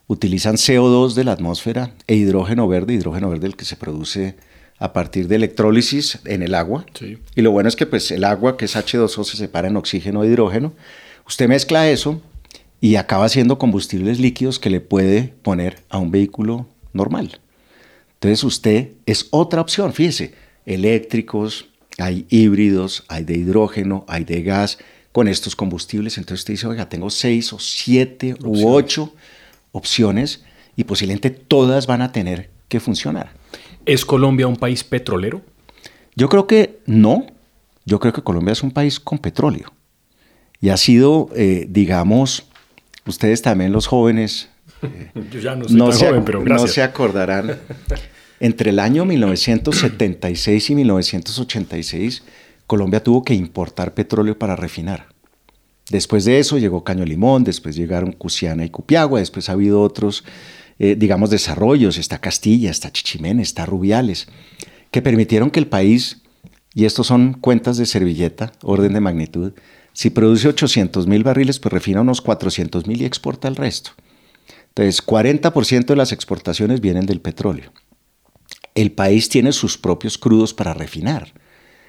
Utilizan CO2 de la atmósfera e hidrógeno verde, hidrógeno verde el que se produce a partir de electrólisis en el agua. Y lo bueno es que pues, el agua, que es H2O, se separa en oxígeno e hidrógeno. Usted mezcla eso y acaba siendo combustibles líquidos que le puede poner a un vehículo normal. Entonces usted es otra opción, fíjese, eléctricos, hay híbridos, hay de hidrógeno, hay de gas con estos combustibles. Entonces usted dice, oiga, tengo seis o siete u ocho opciones y posiblemente todas van a tener que funcionar. ¿Es Colombia un país petrolero? Yo creo que no. Yo creo que Colombia es un país con petróleo. Y ha sido, eh, digamos, ustedes también los jóvenes. Yo ya no soy tan joven, pero gracias. No se acordarán. Entre el año 1976 y 1986, Colombia tuvo que importar petróleo para refinar. Después de eso llegó Caño Limón, después llegaron Cusiana y Cupiagua, después ha habido otros eh, digamos, desarrollos, está Castilla, está Chichimén, está Rubiales, que permitieron que el país, y estos son cuentas de servilleta, orden de magnitud, si produce 800 mil barriles, pues refina unos 400 mil y exporta el resto. Entonces, 40% de las exportaciones vienen del petróleo. El país tiene sus propios crudos para refinar.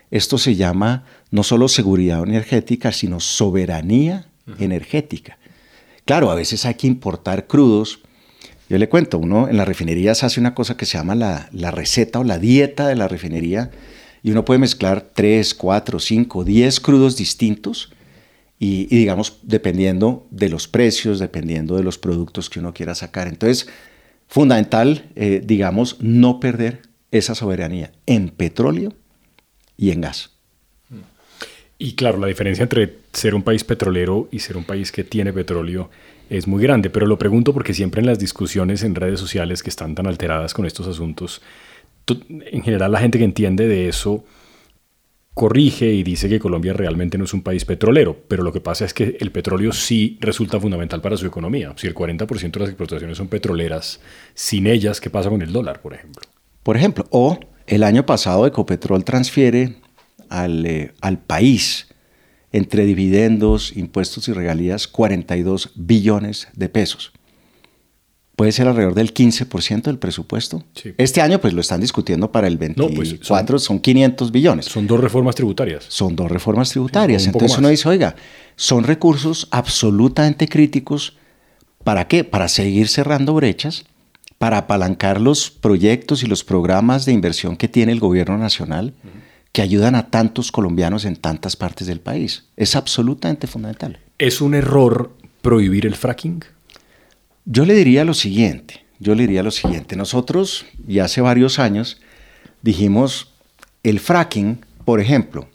Esto se llama no solo seguridad energética, sino soberanía energética. Claro, a veces hay que importar crudos yo le cuento, uno en las refinerías hace una cosa que se llama la, receta o la dieta de la refinería y uno puede mezclar 3, 4, 5, 10 crudos distintos y, digamos, dependiendo de los precios, dependiendo de los productos que uno quiera sacar. Entonces, fundamental, eh, digamos, no perder esa soberanía en petróleo y en gas. Y claro, la diferencia entre ser un país petrolero y ser un país que tiene petróleo es muy grande, pero lo pregunto porque siempre en las discusiones en redes sociales que están tan alteradas con estos asuntos, en general la gente que entiende de eso corrige y dice que Colombia realmente no es un país petrolero, pero lo que pasa es que el petróleo sí resulta fundamental para su economía. Si el 40% de las exportaciones son petroleras, sin ellas, ¿qué pasa con el dólar, por ejemplo? Por ejemplo, o el año pasado Ecopetrol transfiere al, eh, al país entre dividendos, impuestos y regalías 42 billones de pesos. Puede ser alrededor del 15% del presupuesto. Este año pues lo están discutiendo para el 24, pues, son, 500 billones. Son dos reformas tributarias. Son dos reformas tributarias. Entonces uno dice, oiga, son recursos absolutamente críticos. ¿Para qué? Para seguir cerrando brechas, para apalancar los proyectos y los programas de inversión que tiene el gobierno nacional que ayudan a tantos colombianos en tantas partes del país. Es absolutamente fundamental. ¿Es un error prohibir el fracking? Yo le diría lo siguiente, yo le diría lo siguiente. Nosotros, ya hace varios años, dijimos, el fracking, por ejemplo,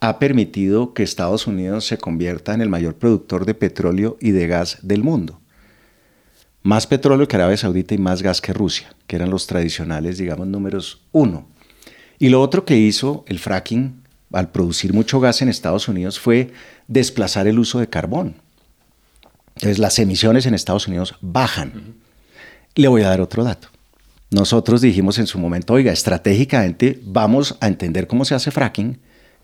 ha permitido que Estados Unidos se convierta en el mayor productor de petróleo y de gas del mundo. Más petróleo que Arabia Saudita y más gas que Rusia, que eran los tradicionales, digamos, números uno. Y lo otro que hizo el fracking al producir mucho gas en Estados Unidos fue desplazar el uso de carbón. Entonces las emisiones en Estados Unidos bajan. Le voy a dar otro dato. Nosotros dijimos en su momento, oiga, estratégicamente vamos a entender cómo se hace fracking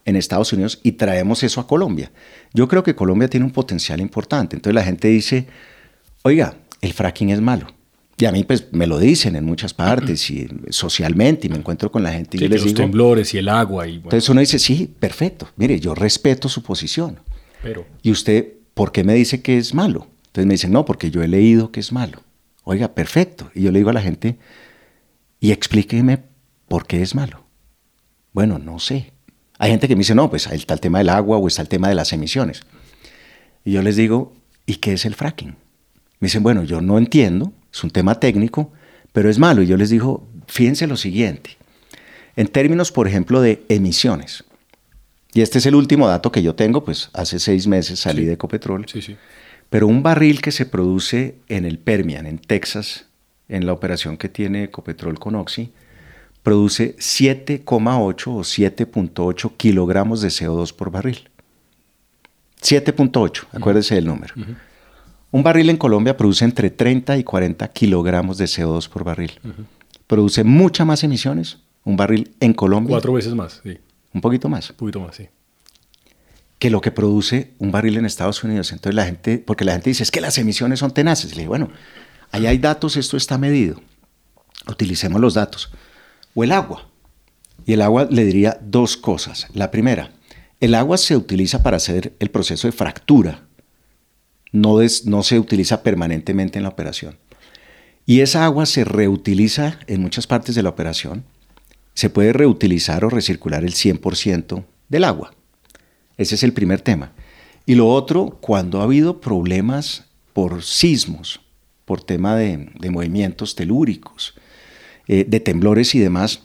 en Estados Unidos y traemos eso a Colombia. Yo creo que Colombia tiene un potencial importante. Entonces la gente dice, oiga, el fracking es malo. Y a mí pues me lo dicen en muchas partes y socialmente y me encuentro con la gente y les los temblores y el agua. Y, Entonces uno dice, sí, perfecto, mire, yo respeto su posición. Pero... ¿Y usted por qué me dice que es malo? Entonces me dicen, no, porque yo he leído que es malo. Oiga, perfecto. Y yo le digo a la gente, y explíqueme por qué es malo. Bueno, no sé. Hay gente que me dice, no, pues está el tema del agua o está el tema de las emisiones. Y yo les digo, ¿y qué es el fracking? Me dicen, bueno, yo no entiendo, es un tema técnico, pero es malo. Y yo les digo, fíjense lo siguiente, en términos, por ejemplo, de emisiones, y este es el último dato que yo tengo, pues hace seis meses salí de Ecopetrol, sí, sí. pero un barril que se produce en el Permian, en Texas, en la operación que tiene Ecopetrol con Oxy, produce 7,8 o 7,8 kilogramos de CO2 por barril. 7.8, acuérdese del número. Un barril en Colombia produce entre 30 y 40 kilogramos de CO2 por barril. Produce muchas más emisiones. Un barril en Colombia. Cuatro veces más, sí. Un poquito más. Un poquito más, sí. Que lo que produce un barril en Estados Unidos. Entonces la gente, porque la gente dice, es que las emisiones son tenaces. le dije, bueno, ahí hay datos, esto está medido. Utilicemos los datos. O el agua. Y el agua le diría dos cosas. La primera, el agua se utiliza para hacer el proceso de fractura, no, no se utiliza permanentemente en la operación. Y esa agua se reutiliza en muchas partes de la operación. Se puede reutilizar o recircular el 100% del agua. Ese es el primer tema. Y lo otro, cuando ha habido problemas por sismos, por tema de, movimientos telúricos, eh, de temblores y demás,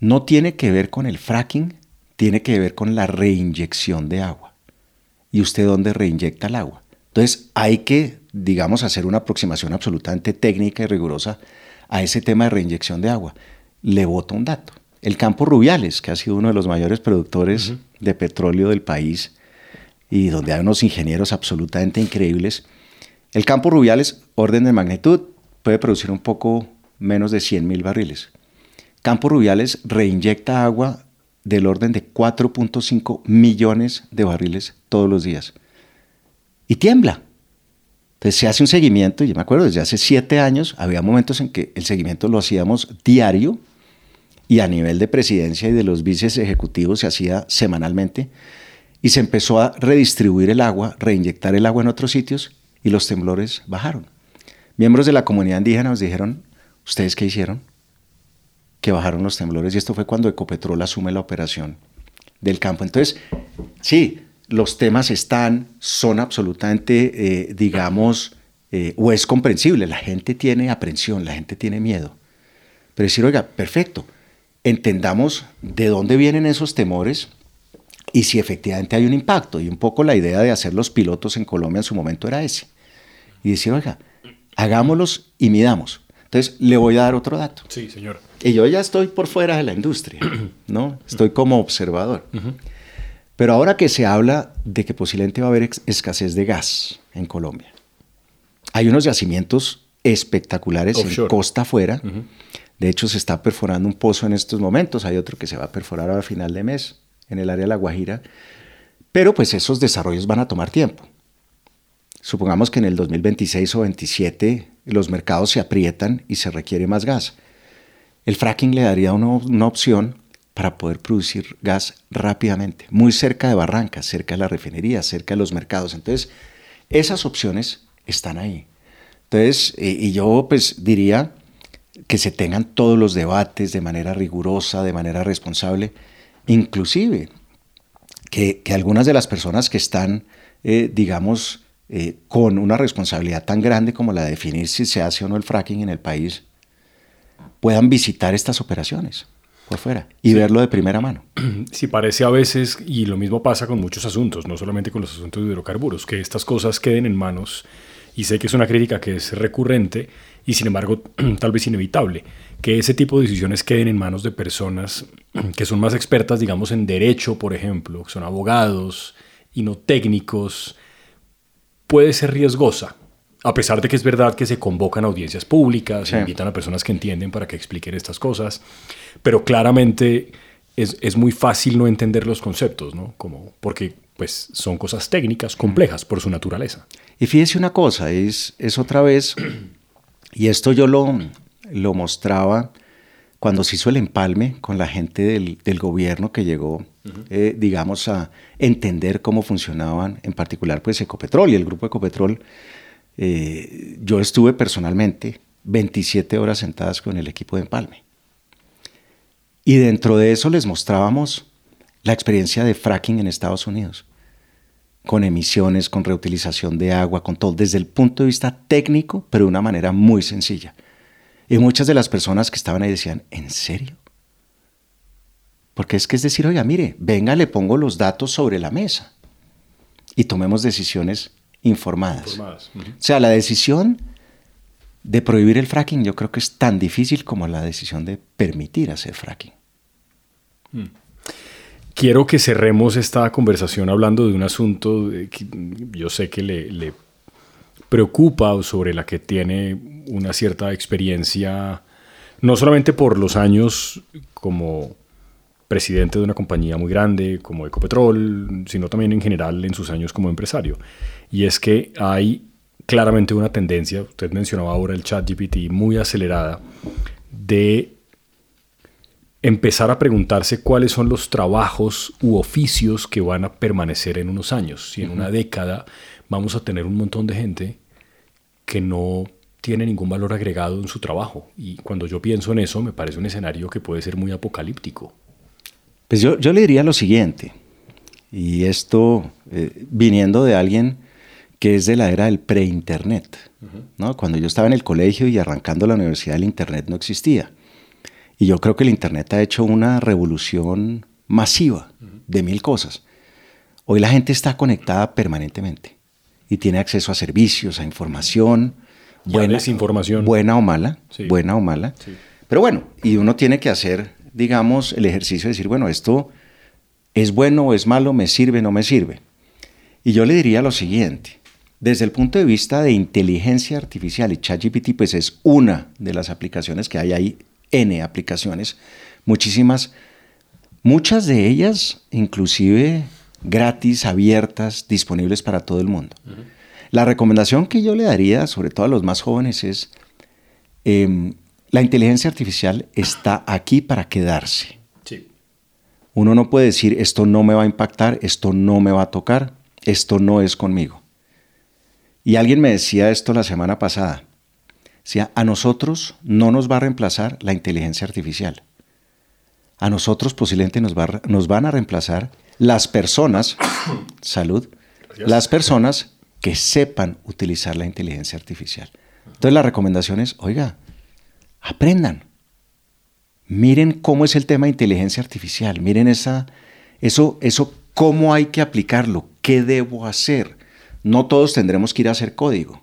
no tiene que ver con el fracking, tiene que ver con la reinyección de agua. ¿Y usted dónde reinyecta el agua? Entonces hay que, digamos, hacer una aproximación absolutamente técnica y rigurosa a ese tema de reinyección de agua. Le voto un dato. El campo Rubiales, que ha sido uno de los mayores productores de petróleo del país y donde hay unos ingenieros absolutamente increíbles, el campo Rubiales, orden de magnitud, puede producir un poco menos de 100 mil barriles. Campo Rubiales reinyecta agua del orden de 4.5 millones de barriles todos los días. Y tiembla. Entonces se hace un seguimiento, y yo me acuerdo, desde hace siete años había momentos en que el seguimiento lo hacíamos diario y a nivel de presidencia y de los vices ejecutivos se hacía semanalmente y se empezó a redistribuir el agua, reinyectar el agua en otros sitios y los temblores bajaron. Miembros de la comunidad indígena nos dijeron, ¿ustedes qué hicieron? que bajaron los temblores y esto fue cuando Ecopetrol asume la operación del campo. Entonces, sí, los temas están, son absolutamente, eh, digamos, eh, o es comprensible, la gente tiene aprensión, la gente tiene miedo. Pero decir, oiga, perfecto, entendamos de dónde vienen esos temores y si efectivamente hay un impacto. Y un poco la idea de hacer los pilotos en Colombia en su momento era ese. Y decir, oiga, hagámoslos y midamos. Entonces, le voy a dar otro dato. Sí, señor. Y yo ya estoy por fuera de la industria, ¿no? Estoy como observador. Pero ahora que se habla de que posiblemente va a haber escasez de gas en Colombia, hay unos yacimientos espectaculares en costa afuera. De hecho, se está perforando un pozo en estos momentos. Hay otro que se va a perforar a final de mes en el área de La Guajira. Pero pues esos desarrollos van a tomar tiempo. Supongamos que en el 2026 o 2027 los mercados se aprietan y se requiere más gas. El fracking le daría una, opción para poder producir gas rápidamente, muy cerca de Barrancas, cerca de la refinería, cerca de los mercados. Entonces, esas opciones están ahí. Entonces, eh, y yo pues diría que se tengan todos los debates de manera rigurosa, de manera responsable, inclusive que, algunas de las personas que están, eh, digamos, eh, con una responsabilidad tan grande como la de definir si se hace o no el fracking en el país, puedan visitar estas operaciones por fuera y verlo de primera mano. Sí, parece a veces, y lo mismo pasa con muchos asuntos, no solamente con los asuntos de hidrocarburos, que estas cosas queden en manos, y sé que es una crítica que es recurrente y sin embargo tal vez inevitable, que ese tipo de decisiones queden en manos de personas que son más expertas, digamos, en derecho, por ejemplo, que son abogados y no técnicos, puede ser riesgosa a pesar de que es verdad que se convocan audiencias públicas, se invitan a personas que entienden para que expliquen estas cosas, pero claramente es, muy fácil no entender los conceptos, ¿no? Como, porque pues son cosas técnicas complejas por su naturaleza. Y fíjese una cosa, es, es otra vez, y esto yo lo, lo mostraba cuando se hizo el empalme con la gente del, gobierno que llegó, eh, digamos, a entender cómo funcionaban, en particular, pues Ecopetrol y el grupo Ecopetrol eh, yo estuve personalmente 27 horas sentadas con el equipo de Empalme. Y dentro de eso les mostrábamos la experiencia de fracking en Estados Unidos. Con emisiones, con reutilización de agua, con todo, desde el punto de vista técnico, pero de una manera muy sencilla. Y muchas de las personas que estaban ahí decían, ¿en serio? Porque es que es decir, oiga, mire, venga, le pongo los datos sobre la mesa y tomemos decisiones informadas. O sea, la decisión de prohibir el fracking yo creo que es tan difícil como la decisión de permitir hacer fracking. Mm. Quiero que cerremos esta conversación hablando de un asunto que yo sé que le, preocupa o sobre la que tiene una cierta experiencia, no solamente por los años como presidente de una compañía muy grande como Ecopetrol, sino también en general en sus años como empresario. Y es que hay claramente una tendencia, usted mencionaba ahora el chat GPT, muy acelerada de empezar a preguntarse cuáles son los trabajos u oficios que van a permanecer en unos años. Si en una década vamos a tener un montón de gente que no tiene ningún valor agregado en su trabajo. Y cuando yo pienso en eso, me parece un escenario que puede ser muy apocalíptico. Pues yo, yo le diría lo siguiente, y esto eh, viniendo de alguien que es de la era del pre-internet. ¿no? Cuando yo estaba en el colegio y arrancando la universidad, el internet no existía. Y yo creo que el Internet ha hecho una revolución masiva de mil cosas. Hoy la gente está conectada permanentemente y tiene acceso a servicios, a información, buena, información. buena o mala, buena o mala. Pero bueno, y uno tiene que hacer, digamos, el ejercicio de decir, bueno, esto es bueno o es malo, me sirve o no me sirve. Y yo le diría lo siguiente, desde el punto de vista de inteligencia artificial, y ChatGPT pues es una de las aplicaciones que hay ahí N aplicaciones, muchísimas, muchas de ellas inclusive gratis, abiertas, disponibles para todo el mundo. La recomendación que yo le daría, sobre todo a los más jóvenes, es em, la inteligencia artificial está aquí para quedarse. Uno no puede decir esto no me va a impactar, esto no me va a tocar, esto no es conmigo. Y alguien me decía esto la semana pasada a nosotros no nos va a reemplazar la inteligencia artificial. A nosotros posiblemente nos, nos van a reemplazar las personas, salud, las personas que sepan utilizar la inteligencia artificial. Entonces la recomendación es, oiga, aprendan. Miren cómo es el tema de inteligencia artificial, miren esa, eso, eso, cómo hay que aplicarlo, qué debo hacer. No todos tendremos que ir a hacer código,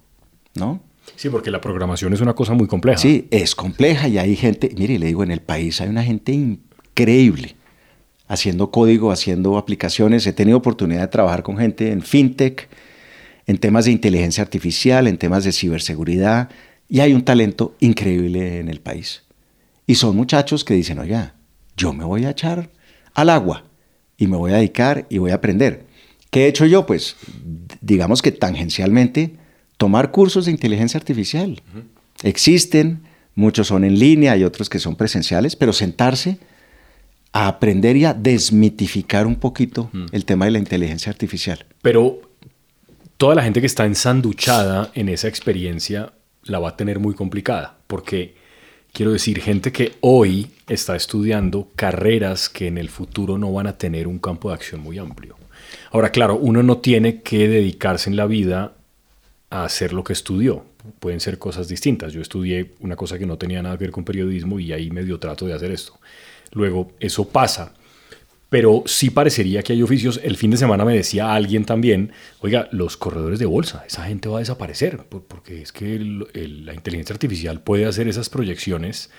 ¿no? Sí, porque la programación es una cosa muy compleja. Sí, es compleja y hay gente, mire, le digo, en el país hay una gente increíble haciendo código, haciendo aplicaciones. He tenido oportunidad de trabajar con gente en fintech, en temas de inteligencia artificial, en temas de ciberseguridad, y hay un talento increíble en el país. Y son muchachos que dicen, oiga, yo me voy a echar al agua y me voy a dedicar y voy a aprender. ¿Qué he hecho yo? Pues digamos que tangencialmente tomar cursos de inteligencia artificial. Existen, muchos son en línea, hay otros que son presenciales, pero sentarse a aprender y a desmitificar un poquito el tema de la inteligencia artificial. Pero toda la gente que está ensanduchada en esa experiencia la va a tener muy complicada, porque quiero decir, gente que hoy está estudiando carreras que en el futuro no van a tener un campo de acción muy amplio. Ahora, claro, uno no tiene que dedicarse en la vida a hacer lo que estudió. Pueden ser cosas distintas. Yo estudié una cosa que no tenía nada que ver con periodismo y ahí medio trato de hacer esto. Luego, eso pasa. Pero sí parecería que hay oficios. El fin de semana me decía alguien también, oiga, los corredores de bolsa, esa gente va a desaparecer, porque es que la inteligencia artificial puede hacer esas proyecciones,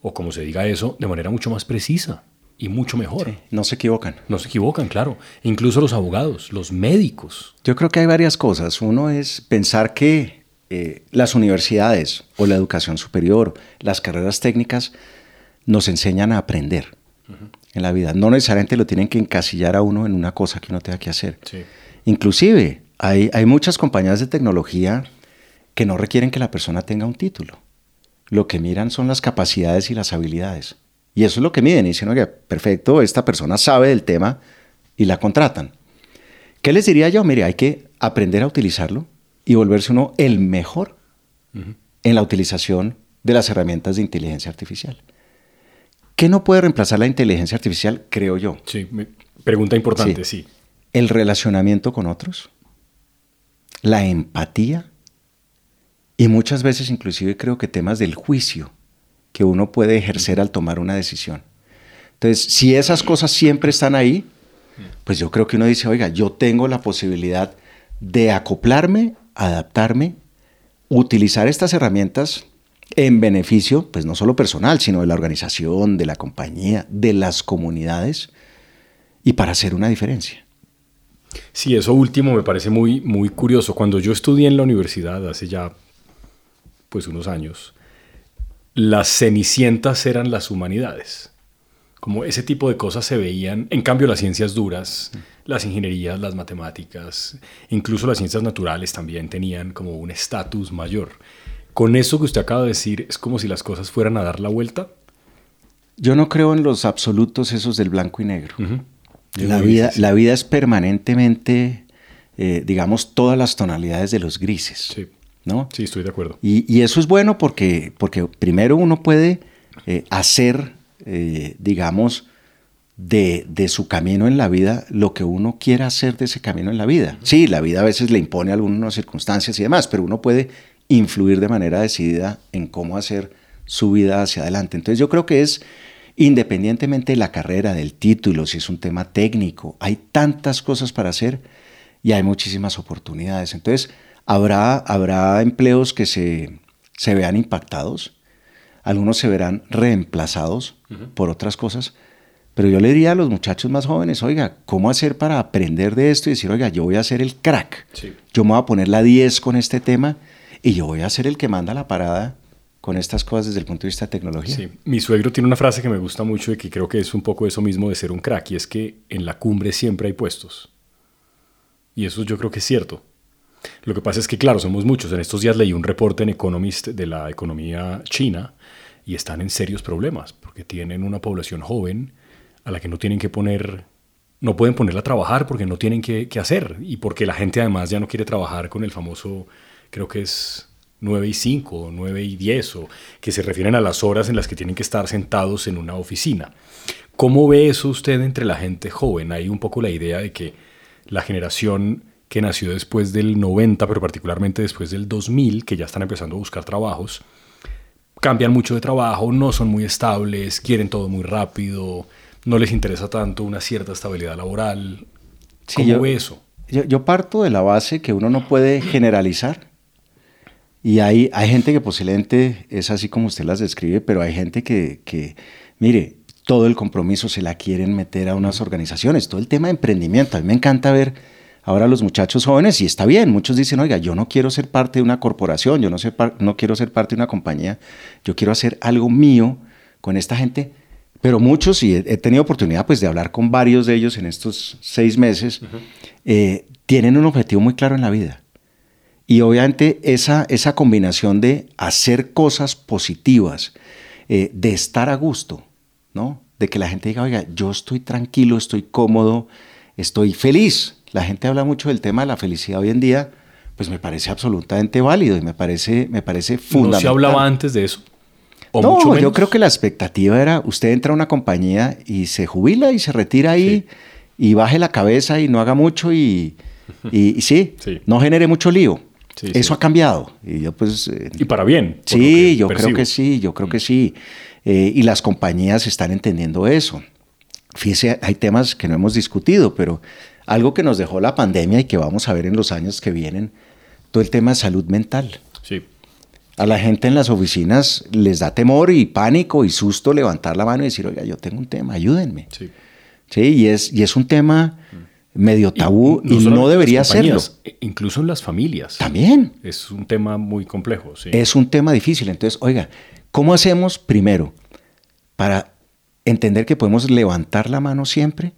o como se diga eso, de manera mucho más precisa y mucho mejor. no se equivocan. No se equivocan, claro. Incluso los abogados, los médicos. Yo creo que hay varias cosas. Uno es pensar que eh, las universidades o la educación superior, las carreras técnicas, nos enseñan a aprender en la vida. No necesariamente lo tienen que encasillar a uno en una cosa que uno tenga que hacer. Inclusive, hay, hay muchas compañías de tecnología que no requieren que la persona tenga un título. Lo que miran son las capacidades y las habilidades. Y eso es lo que miden. Y dicen, oye, perfecto, esta persona sabe del tema y la contratan. ¿Qué les diría yo? Mire, hay que aprender a utilizarlo y volverse uno el mejor en la utilización de las herramientas de inteligencia artificial. ¿Qué no puede reemplazar la inteligencia artificial, creo yo? Sí, pregunta importante, sí. el relacionamiento con otros, la empatía y muchas veces inclusive creo que temas del juicio que uno puede ejercer al tomar una decisión. Entonces, si esas cosas siempre están ahí, pues yo creo que uno dice, oiga, yo tengo la posibilidad de acoplarme, adaptarme, utilizar estas herramientas en beneficio, pues no solo personal, sino de la organización, de la compañía, de las comunidades, y para hacer una diferencia. Sí, eso último me parece muy, muy curioso. Cuando yo estudié en la universidad hace ya pues unos años, las cenicientas eran las humanidades. Como ese tipo de cosas se veían, en cambio las ciencias duras, las ingenierías, las matemáticas, incluso las ciencias naturales también tenían como un estatus mayor. Con eso que usted acaba de decir, es como si las cosas fueran a dar la vuelta. Yo no creo en los absolutos esos del blanco y negro. la, vida, la vida es permanentemente, eh, digamos, todas las tonalidades de los grises. Sí. ¿No? Sí, estoy de acuerdo. Y, eso es bueno porque, porque primero uno puede eh, hacer, eh, digamos, de, de, su camino en la vida lo que uno quiera hacer de ese camino en la vida. Sí, la vida a veces le impone algunas circunstancias y demás, pero uno puede influir de manera decidida en cómo hacer su vida hacia adelante. Entonces yo creo que es, independientemente de la carrera, del título, si es un tema técnico, hay tantas cosas para hacer y hay muchísimas oportunidades. Entonces, Habrá, habrá empleos que se, se vean impactados, algunos se verán reemplazados por otras cosas, pero yo le diría a los muchachos más jóvenes, oiga, ¿cómo hacer para aprender de esto y decir, oiga, yo voy a ser el crack? Yo me voy a poner la 10 con este tema y yo voy a ser el que manda la parada con estas cosas desde el punto de vista de tecnología. Sí. Mi suegro tiene una frase que me gusta mucho y que creo que es un poco eso mismo de ser un crack, y es que en la cumbre siempre hay puestos. Y eso yo creo que es cierto. Lo que pasa es que, claro, somos muchos. En estos días leí un reporte en Economist de la economía china y están en serios problemas porque tienen una población joven a la que no tienen que poner, no pueden ponerla a trabajar porque no tienen que, hacer y porque la gente además ya no quiere trabajar con el famoso, creo que es 9 y 5, 9 y 10, o que se refieren a las horas en las que tienen que estar sentados en una oficina. ¿Cómo ve eso usted entre la gente joven? Hay un poco la idea de que la generación que nació después del 90, pero particularmente después del 2000, que ya están empezando a buscar trabajos, cambian mucho de trabajo, no son muy estables, quieren todo muy rápido, no les interesa tanto una cierta estabilidad laboral. ¿Cómo yo, ve eso? Yo, parto de la base que uno no puede generalizar. Y hay, hay gente que posiblemente es así como usted las describe, pero hay gente que, que, mire, todo el compromiso se la quieren meter a unas organizaciones, todo el tema de emprendimiento. A mí me encanta ver ahora los muchachos jóvenes, y está bien, muchos dicen, oiga, yo no quiero ser parte de una corporación, yo no, sé, no quiero ser parte de una compañía, yo quiero hacer algo mío con esta gente, pero muchos, y he, tenido oportunidad pues de hablar con varios de ellos en estos seis meses, eh, tienen un objetivo muy claro en la vida. Y obviamente esa, esa combinación de hacer cosas positivas, eh, de estar a gusto, ¿no? De que la gente diga, oiga, yo estoy tranquilo, estoy cómodo, estoy feliz, la gente habla mucho del tema de la felicidad hoy en día, pues me parece absolutamente válido y me parece, me parece fundamental. ¿No se hablaba antes de eso? no, yo creo que la expectativa era, usted entra a una compañía y se jubila y se retira ahí y baje la cabeza y no haga mucho y, y, sí, no genere mucho lío. Eso ha cambiado. Y, yo pues, eh, y para bien. Sí, yo creo que sí, yo creo que sí. Eh, y las compañías están entendiendo eso. Fíjese, hay temas que no hemos discutido, pero algo que nos dejó la pandemia y que vamos a ver en los años que vienen, todo el tema de salud mental. Sí. A la gente en las oficinas les da temor y pánico y susto levantar la mano y decir, oiga, yo tengo un tema, ayúdenme. Sí. Sí, y es, y es un tema medio tabú y, no, debería serlo. E incluso en las familias. También. Es un tema muy complejo. Sí. Es un tema difícil. Entonces, oiga, ¿cómo hacemos primero para entender que podemos levantar la mano siempre?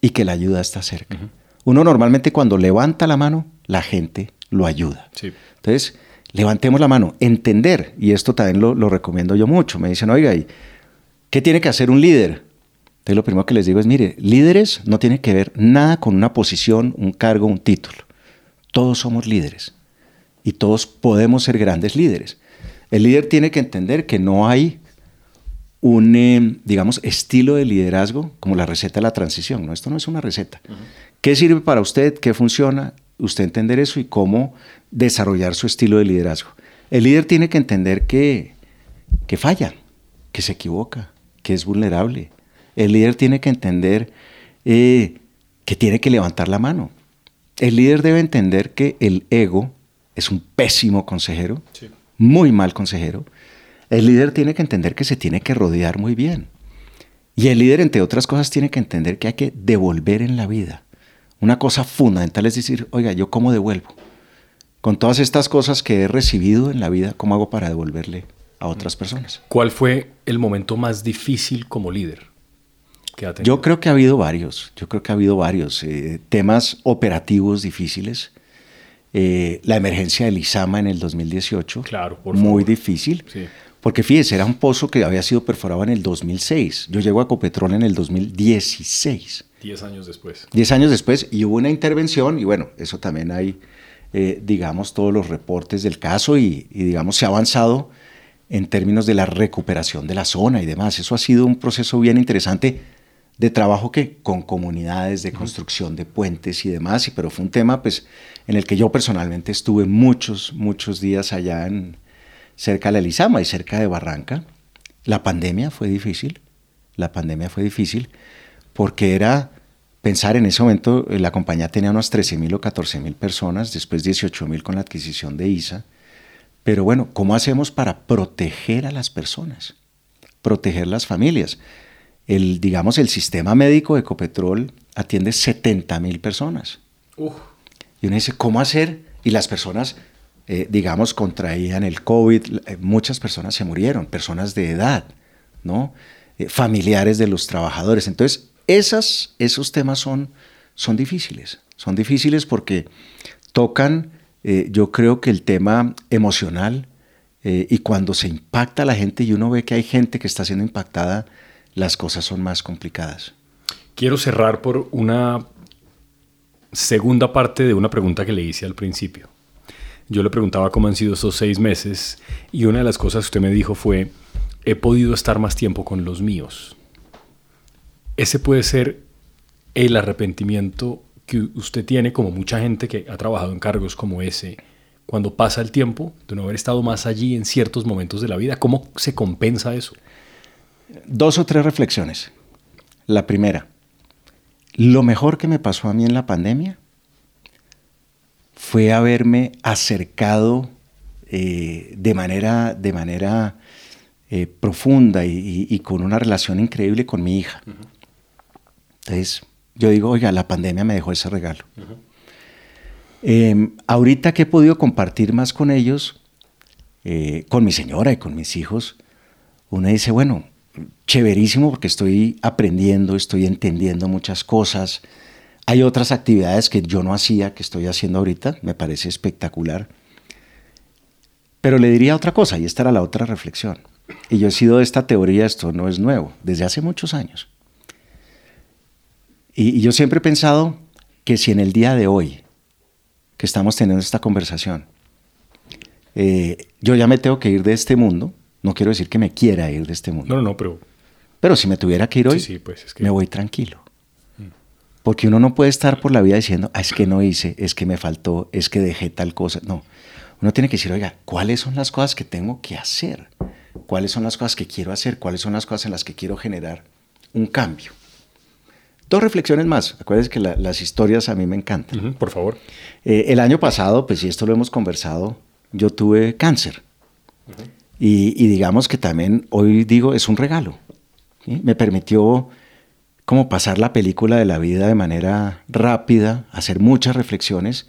Y que la ayuda está cerca. Uno normalmente cuando levanta la mano, la gente lo ayuda. Entonces, levantemos la mano, entender, y esto también lo, recomiendo yo mucho, me dicen, oiga, ¿qué tiene que hacer un líder? Entonces lo primero que les digo es, mire, líderes no tiene que ver nada con una posición, un cargo, un título. Todos somos líderes y todos podemos ser grandes líderes. El líder tiene que entender que no hay un, eh, digamos, estilo de liderazgo como la receta de la transición. ¿no? Esto no es una receta. ¿Qué sirve para usted? ¿Qué funciona? Usted entender eso y cómo desarrollar su estilo de liderazgo. El líder tiene que entender que, que falla, que se equivoca, que es vulnerable. El líder tiene que entender eh, que tiene que levantar la mano. El líder debe entender que el ego es un pésimo consejero, muy mal consejero. El líder tiene que entender que se tiene que rodear muy bien. Y el líder, entre otras cosas, tiene que entender que hay que devolver en la vida. Una cosa fundamental es decir, oiga, ¿yo cómo devuelvo? Con todas estas cosas que he recibido en la vida, ¿cómo hago para devolverle a otras personas? ¿Cuál fue el momento más difícil como líder? Yo creo que ha habido varios, yo creo que ha habido varios eh, temas operativos difíciles. Eh, la emergencia del ISAMA en el 2018, claro, muy difícil, porque fíjese, era un pozo que había sido perforado en el 2006. Yo llego a Copetrol en el 2016. Diez años después. Diez años después, y hubo una intervención, y bueno, eso también hay, eh, digamos, todos los reportes del caso, y, y digamos, se ha avanzado en términos de la recuperación de la zona y demás. Eso ha sido un proceso bien interesante de trabajo que con comunidades, de construcción de puentes y demás, y, pero fue un tema pues, en el que yo personalmente estuve muchos, muchos días allá en, cerca de la Elizama y cerca de Barranca. La pandemia fue difícil, la pandemia fue difícil porque era pensar en ese momento, eh, la compañía tenía unas 13 mil o 14 mil personas, después 18 mil con la adquisición de ISA, pero bueno, ¿cómo hacemos para proteger a las personas? Proteger las familias el, digamos, el sistema médico de Ecopetrol atiende 70 mil personas. Y uno dice, ¿cómo hacer? Y las personas, eh, digamos, contraían el COVID, eh, muchas personas se murieron, personas de edad, ¿no? Eh, familiares de los trabajadores. Entonces, esos temas son, son difíciles, son difíciles porque tocan, yo creo que el tema emocional, y cuando se impacta a la gente y uno ve que hay gente que está siendo impactada, las cosas son más complicadas. Quiero cerrar por una segunda parte de una pregunta que le hice al principio. Yo le preguntaba cómo han sido esos seis meses y una de las cosas que usted me dijo fue, he podido estar más tiempo con los míos. Ese puede ser el arrepentimiento que usted tiene, como mucha gente que ha trabajado en cargos como ese, cuando pasa el tiempo de no haber estado más allí en ciertos momentos de la vida. ¿Cómo se compensa eso? Dos o tres reflexiones. La primera, lo mejor que me pasó a mí en la pandemia fue haberme acercado eh, de manera, de manera eh, profunda y, con una relación increíble con mi hija. Entonces, yo digo, oiga, la pandemia me dejó ese regalo. Em, ahorita que he podido compartir más con ellos, eh, con mi señora y con mis hijos, uno dice, bueno, chéverísimo porque estoy aprendiendo, estoy entendiendo muchas cosas. Hay otras actividades que yo no hacía, que estoy haciendo ahorita, me parece espectacular. Pero le diría otra cosa, y esta era la otra reflexión. Y yo he sido de esta teoría, esto no es nuevo, desde hace muchos años. Y, yo siempre he pensado que si en el día de hoy, que estamos teniendo esta conversación, eh, yo ya me tengo que ir de este mundo, no quiero decir que me quiera ir de este mundo. No, no, pero... Pero si me tuviera que ir hoy, pues, me voy tranquilo. Porque uno no puede estar por la vida diciendo, ah, es que no hice, es que me faltó, es que dejé tal cosa. No, uno tiene que decir, oiga, ¿cuáles son las cosas que tengo que hacer? ¿Cuáles son las cosas que quiero hacer? ¿Cuáles son las cosas en las que quiero generar un cambio? Dos reflexiones más. Acuérdense que las historias a mí me encantan. por favor. Eh, el año pasado, pues si esto lo hemos conversado, yo tuve cáncer. Y, digamos que también hoy digo, es un regalo. Me permitió como pasar la película de la vida de manera rápida, hacer muchas reflexiones.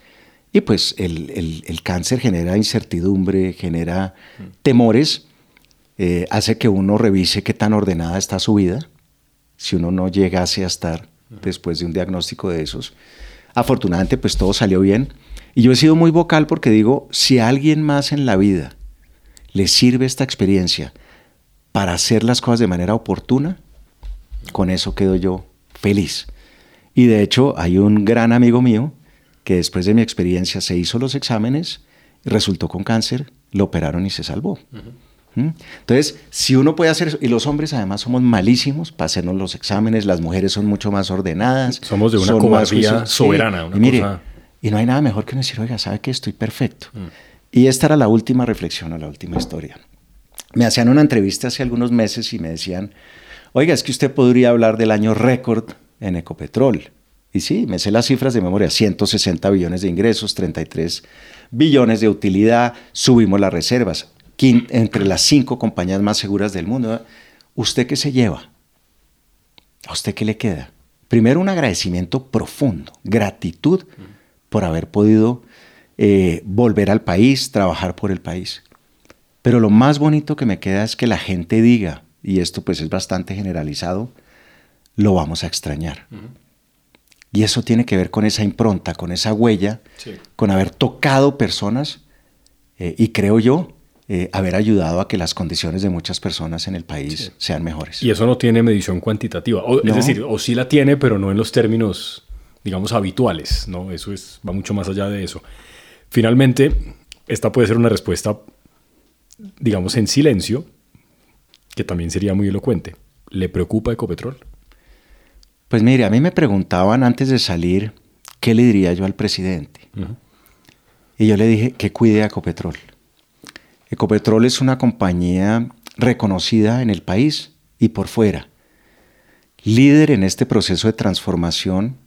Y pues el, cáncer genera incertidumbre, genera temores, eh, hace que uno revise qué tan ordenada está su vida, si uno no llegase a estar después de un diagnóstico de esos. Afortunadamente, pues todo salió bien. Y yo he sido muy vocal porque digo, si alguien más en la vida le sirve esta experiencia para hacer las cosas de manera oportuna, con eso quedo yo feliz. Y de hecho hay un gran amigo mío que después de mi experiencia se hizo los exámenes, resultó con cáncer, lo operaron y se salvó. ¿Mm? Entonces, si uno puede hacer eso, y los hombres además somos malísimos para hacernos los exámenes, las mujeres son mucho más ordenadas. Somos de una cobardía soberana. y mire, y no hay nada mejor que decir, oiga, ¿sabe que estoy perfecto? Mm. Y esta era la última reflexión o la última historia. Me hacían una entrevista hace algunos meses y me decían, oiga, es que usted podría hablar del año récord en Ecopetrol. Y sí, me sé las cifras de memoria, 160 billones de ingresos, 33 billones de utilidad, subimos las reservas, entre las cinco compañías más seguras del mundo. ¿Usted qué se lleva? ¿A usted qué le queda? Primero un agradecimiento profundo, gratitud por haber podido eh, volver al país, trabajar por el país. Pero lo más bonito que me queda es que la gente diga, y esto pues es bastante generalizado, lo vamos a extrañar. Y eso tiene que ver con esa impronta, con esa huella, con haber tocado personas eh, y creo yo eh, haber ayudado a que las condiciones de muchas personas en el país sean mejores. Y eso no tiene medición cuantitativa, es decir, o sí la tiene, pero no en los términos, digamos, habituales, ¿no? Eso es, va mucho más allá de eso. Finalmente, esta puede ser una respuesta, digamos, en silencio, que también sería muy elocuente. ¿Le preocupa Ecopetrol? Pues mire, a mí me preguntaban antes de salir qué le diría yo al presidente. Y yo le dije que cuide a Ecopetrol. Ecopetrol es una compañía reconocida en el país y por fuera, líder en este proceso de transformación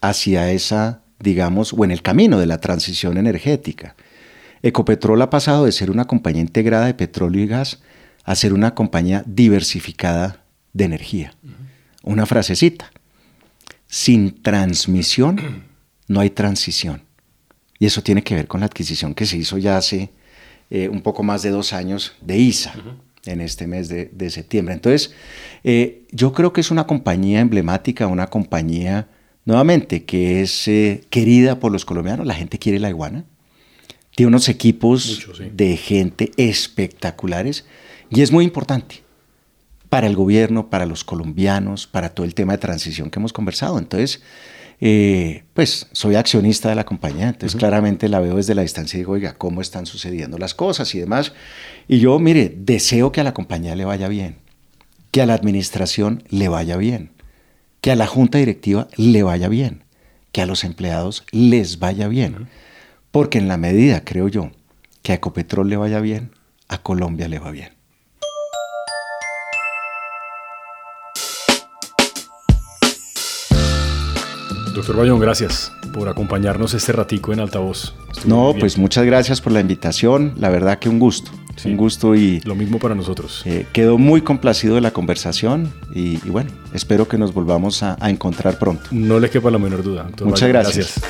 hacia esa, digamos, o en el camino de la transición energética. Ecopetrol ha pasado de ser una compañía integrada de petróleo y gas a ser una compañía diversificada de energía una frasecita. Sin transmisión no hay transición. Y eso tiene que ver con la adquisición que se hizo ya hace eh, un poco más de dos años de ISA. en este mes de, septiembre. Entonces, eh, yo creo que es una compañía emblemática, una compañía, nuevamente, que es eh, querida por los colombianos. La gente quiere la iguana. Tiene unos equipos de gente espectaculares y es muy importante para el gobierno, para los colombianos, para todo el tema de transición que hemos conversado. Entonces, eh, pues soy accionista de la compañía, entonces claramente la veo desde la distancia y digo, oiga, ¿cómo están sucediendo las cosas y demás? Y yo, mire, deseo que a la compañía le vaya bien, que a la administración le vaya bien, que a la junta directiva le vaya bien, que a los empleados les vaya bien. Porque en la medida, creo yo, que a Ecopetrol le vaya bien, a Colombia le va bien. Doctor Bayón, gracias por acompañarnos este ratico en altavoz. no, pues muchas gracias por la invitación. La verdad que un gusto. un gusto y... Lo mismo para nosotros. Eh, quedó muy complacido de la conversación y, bueno, espero que nos volvamos a, encontrar pronto. No le quepa la menor duda. muchas gracias.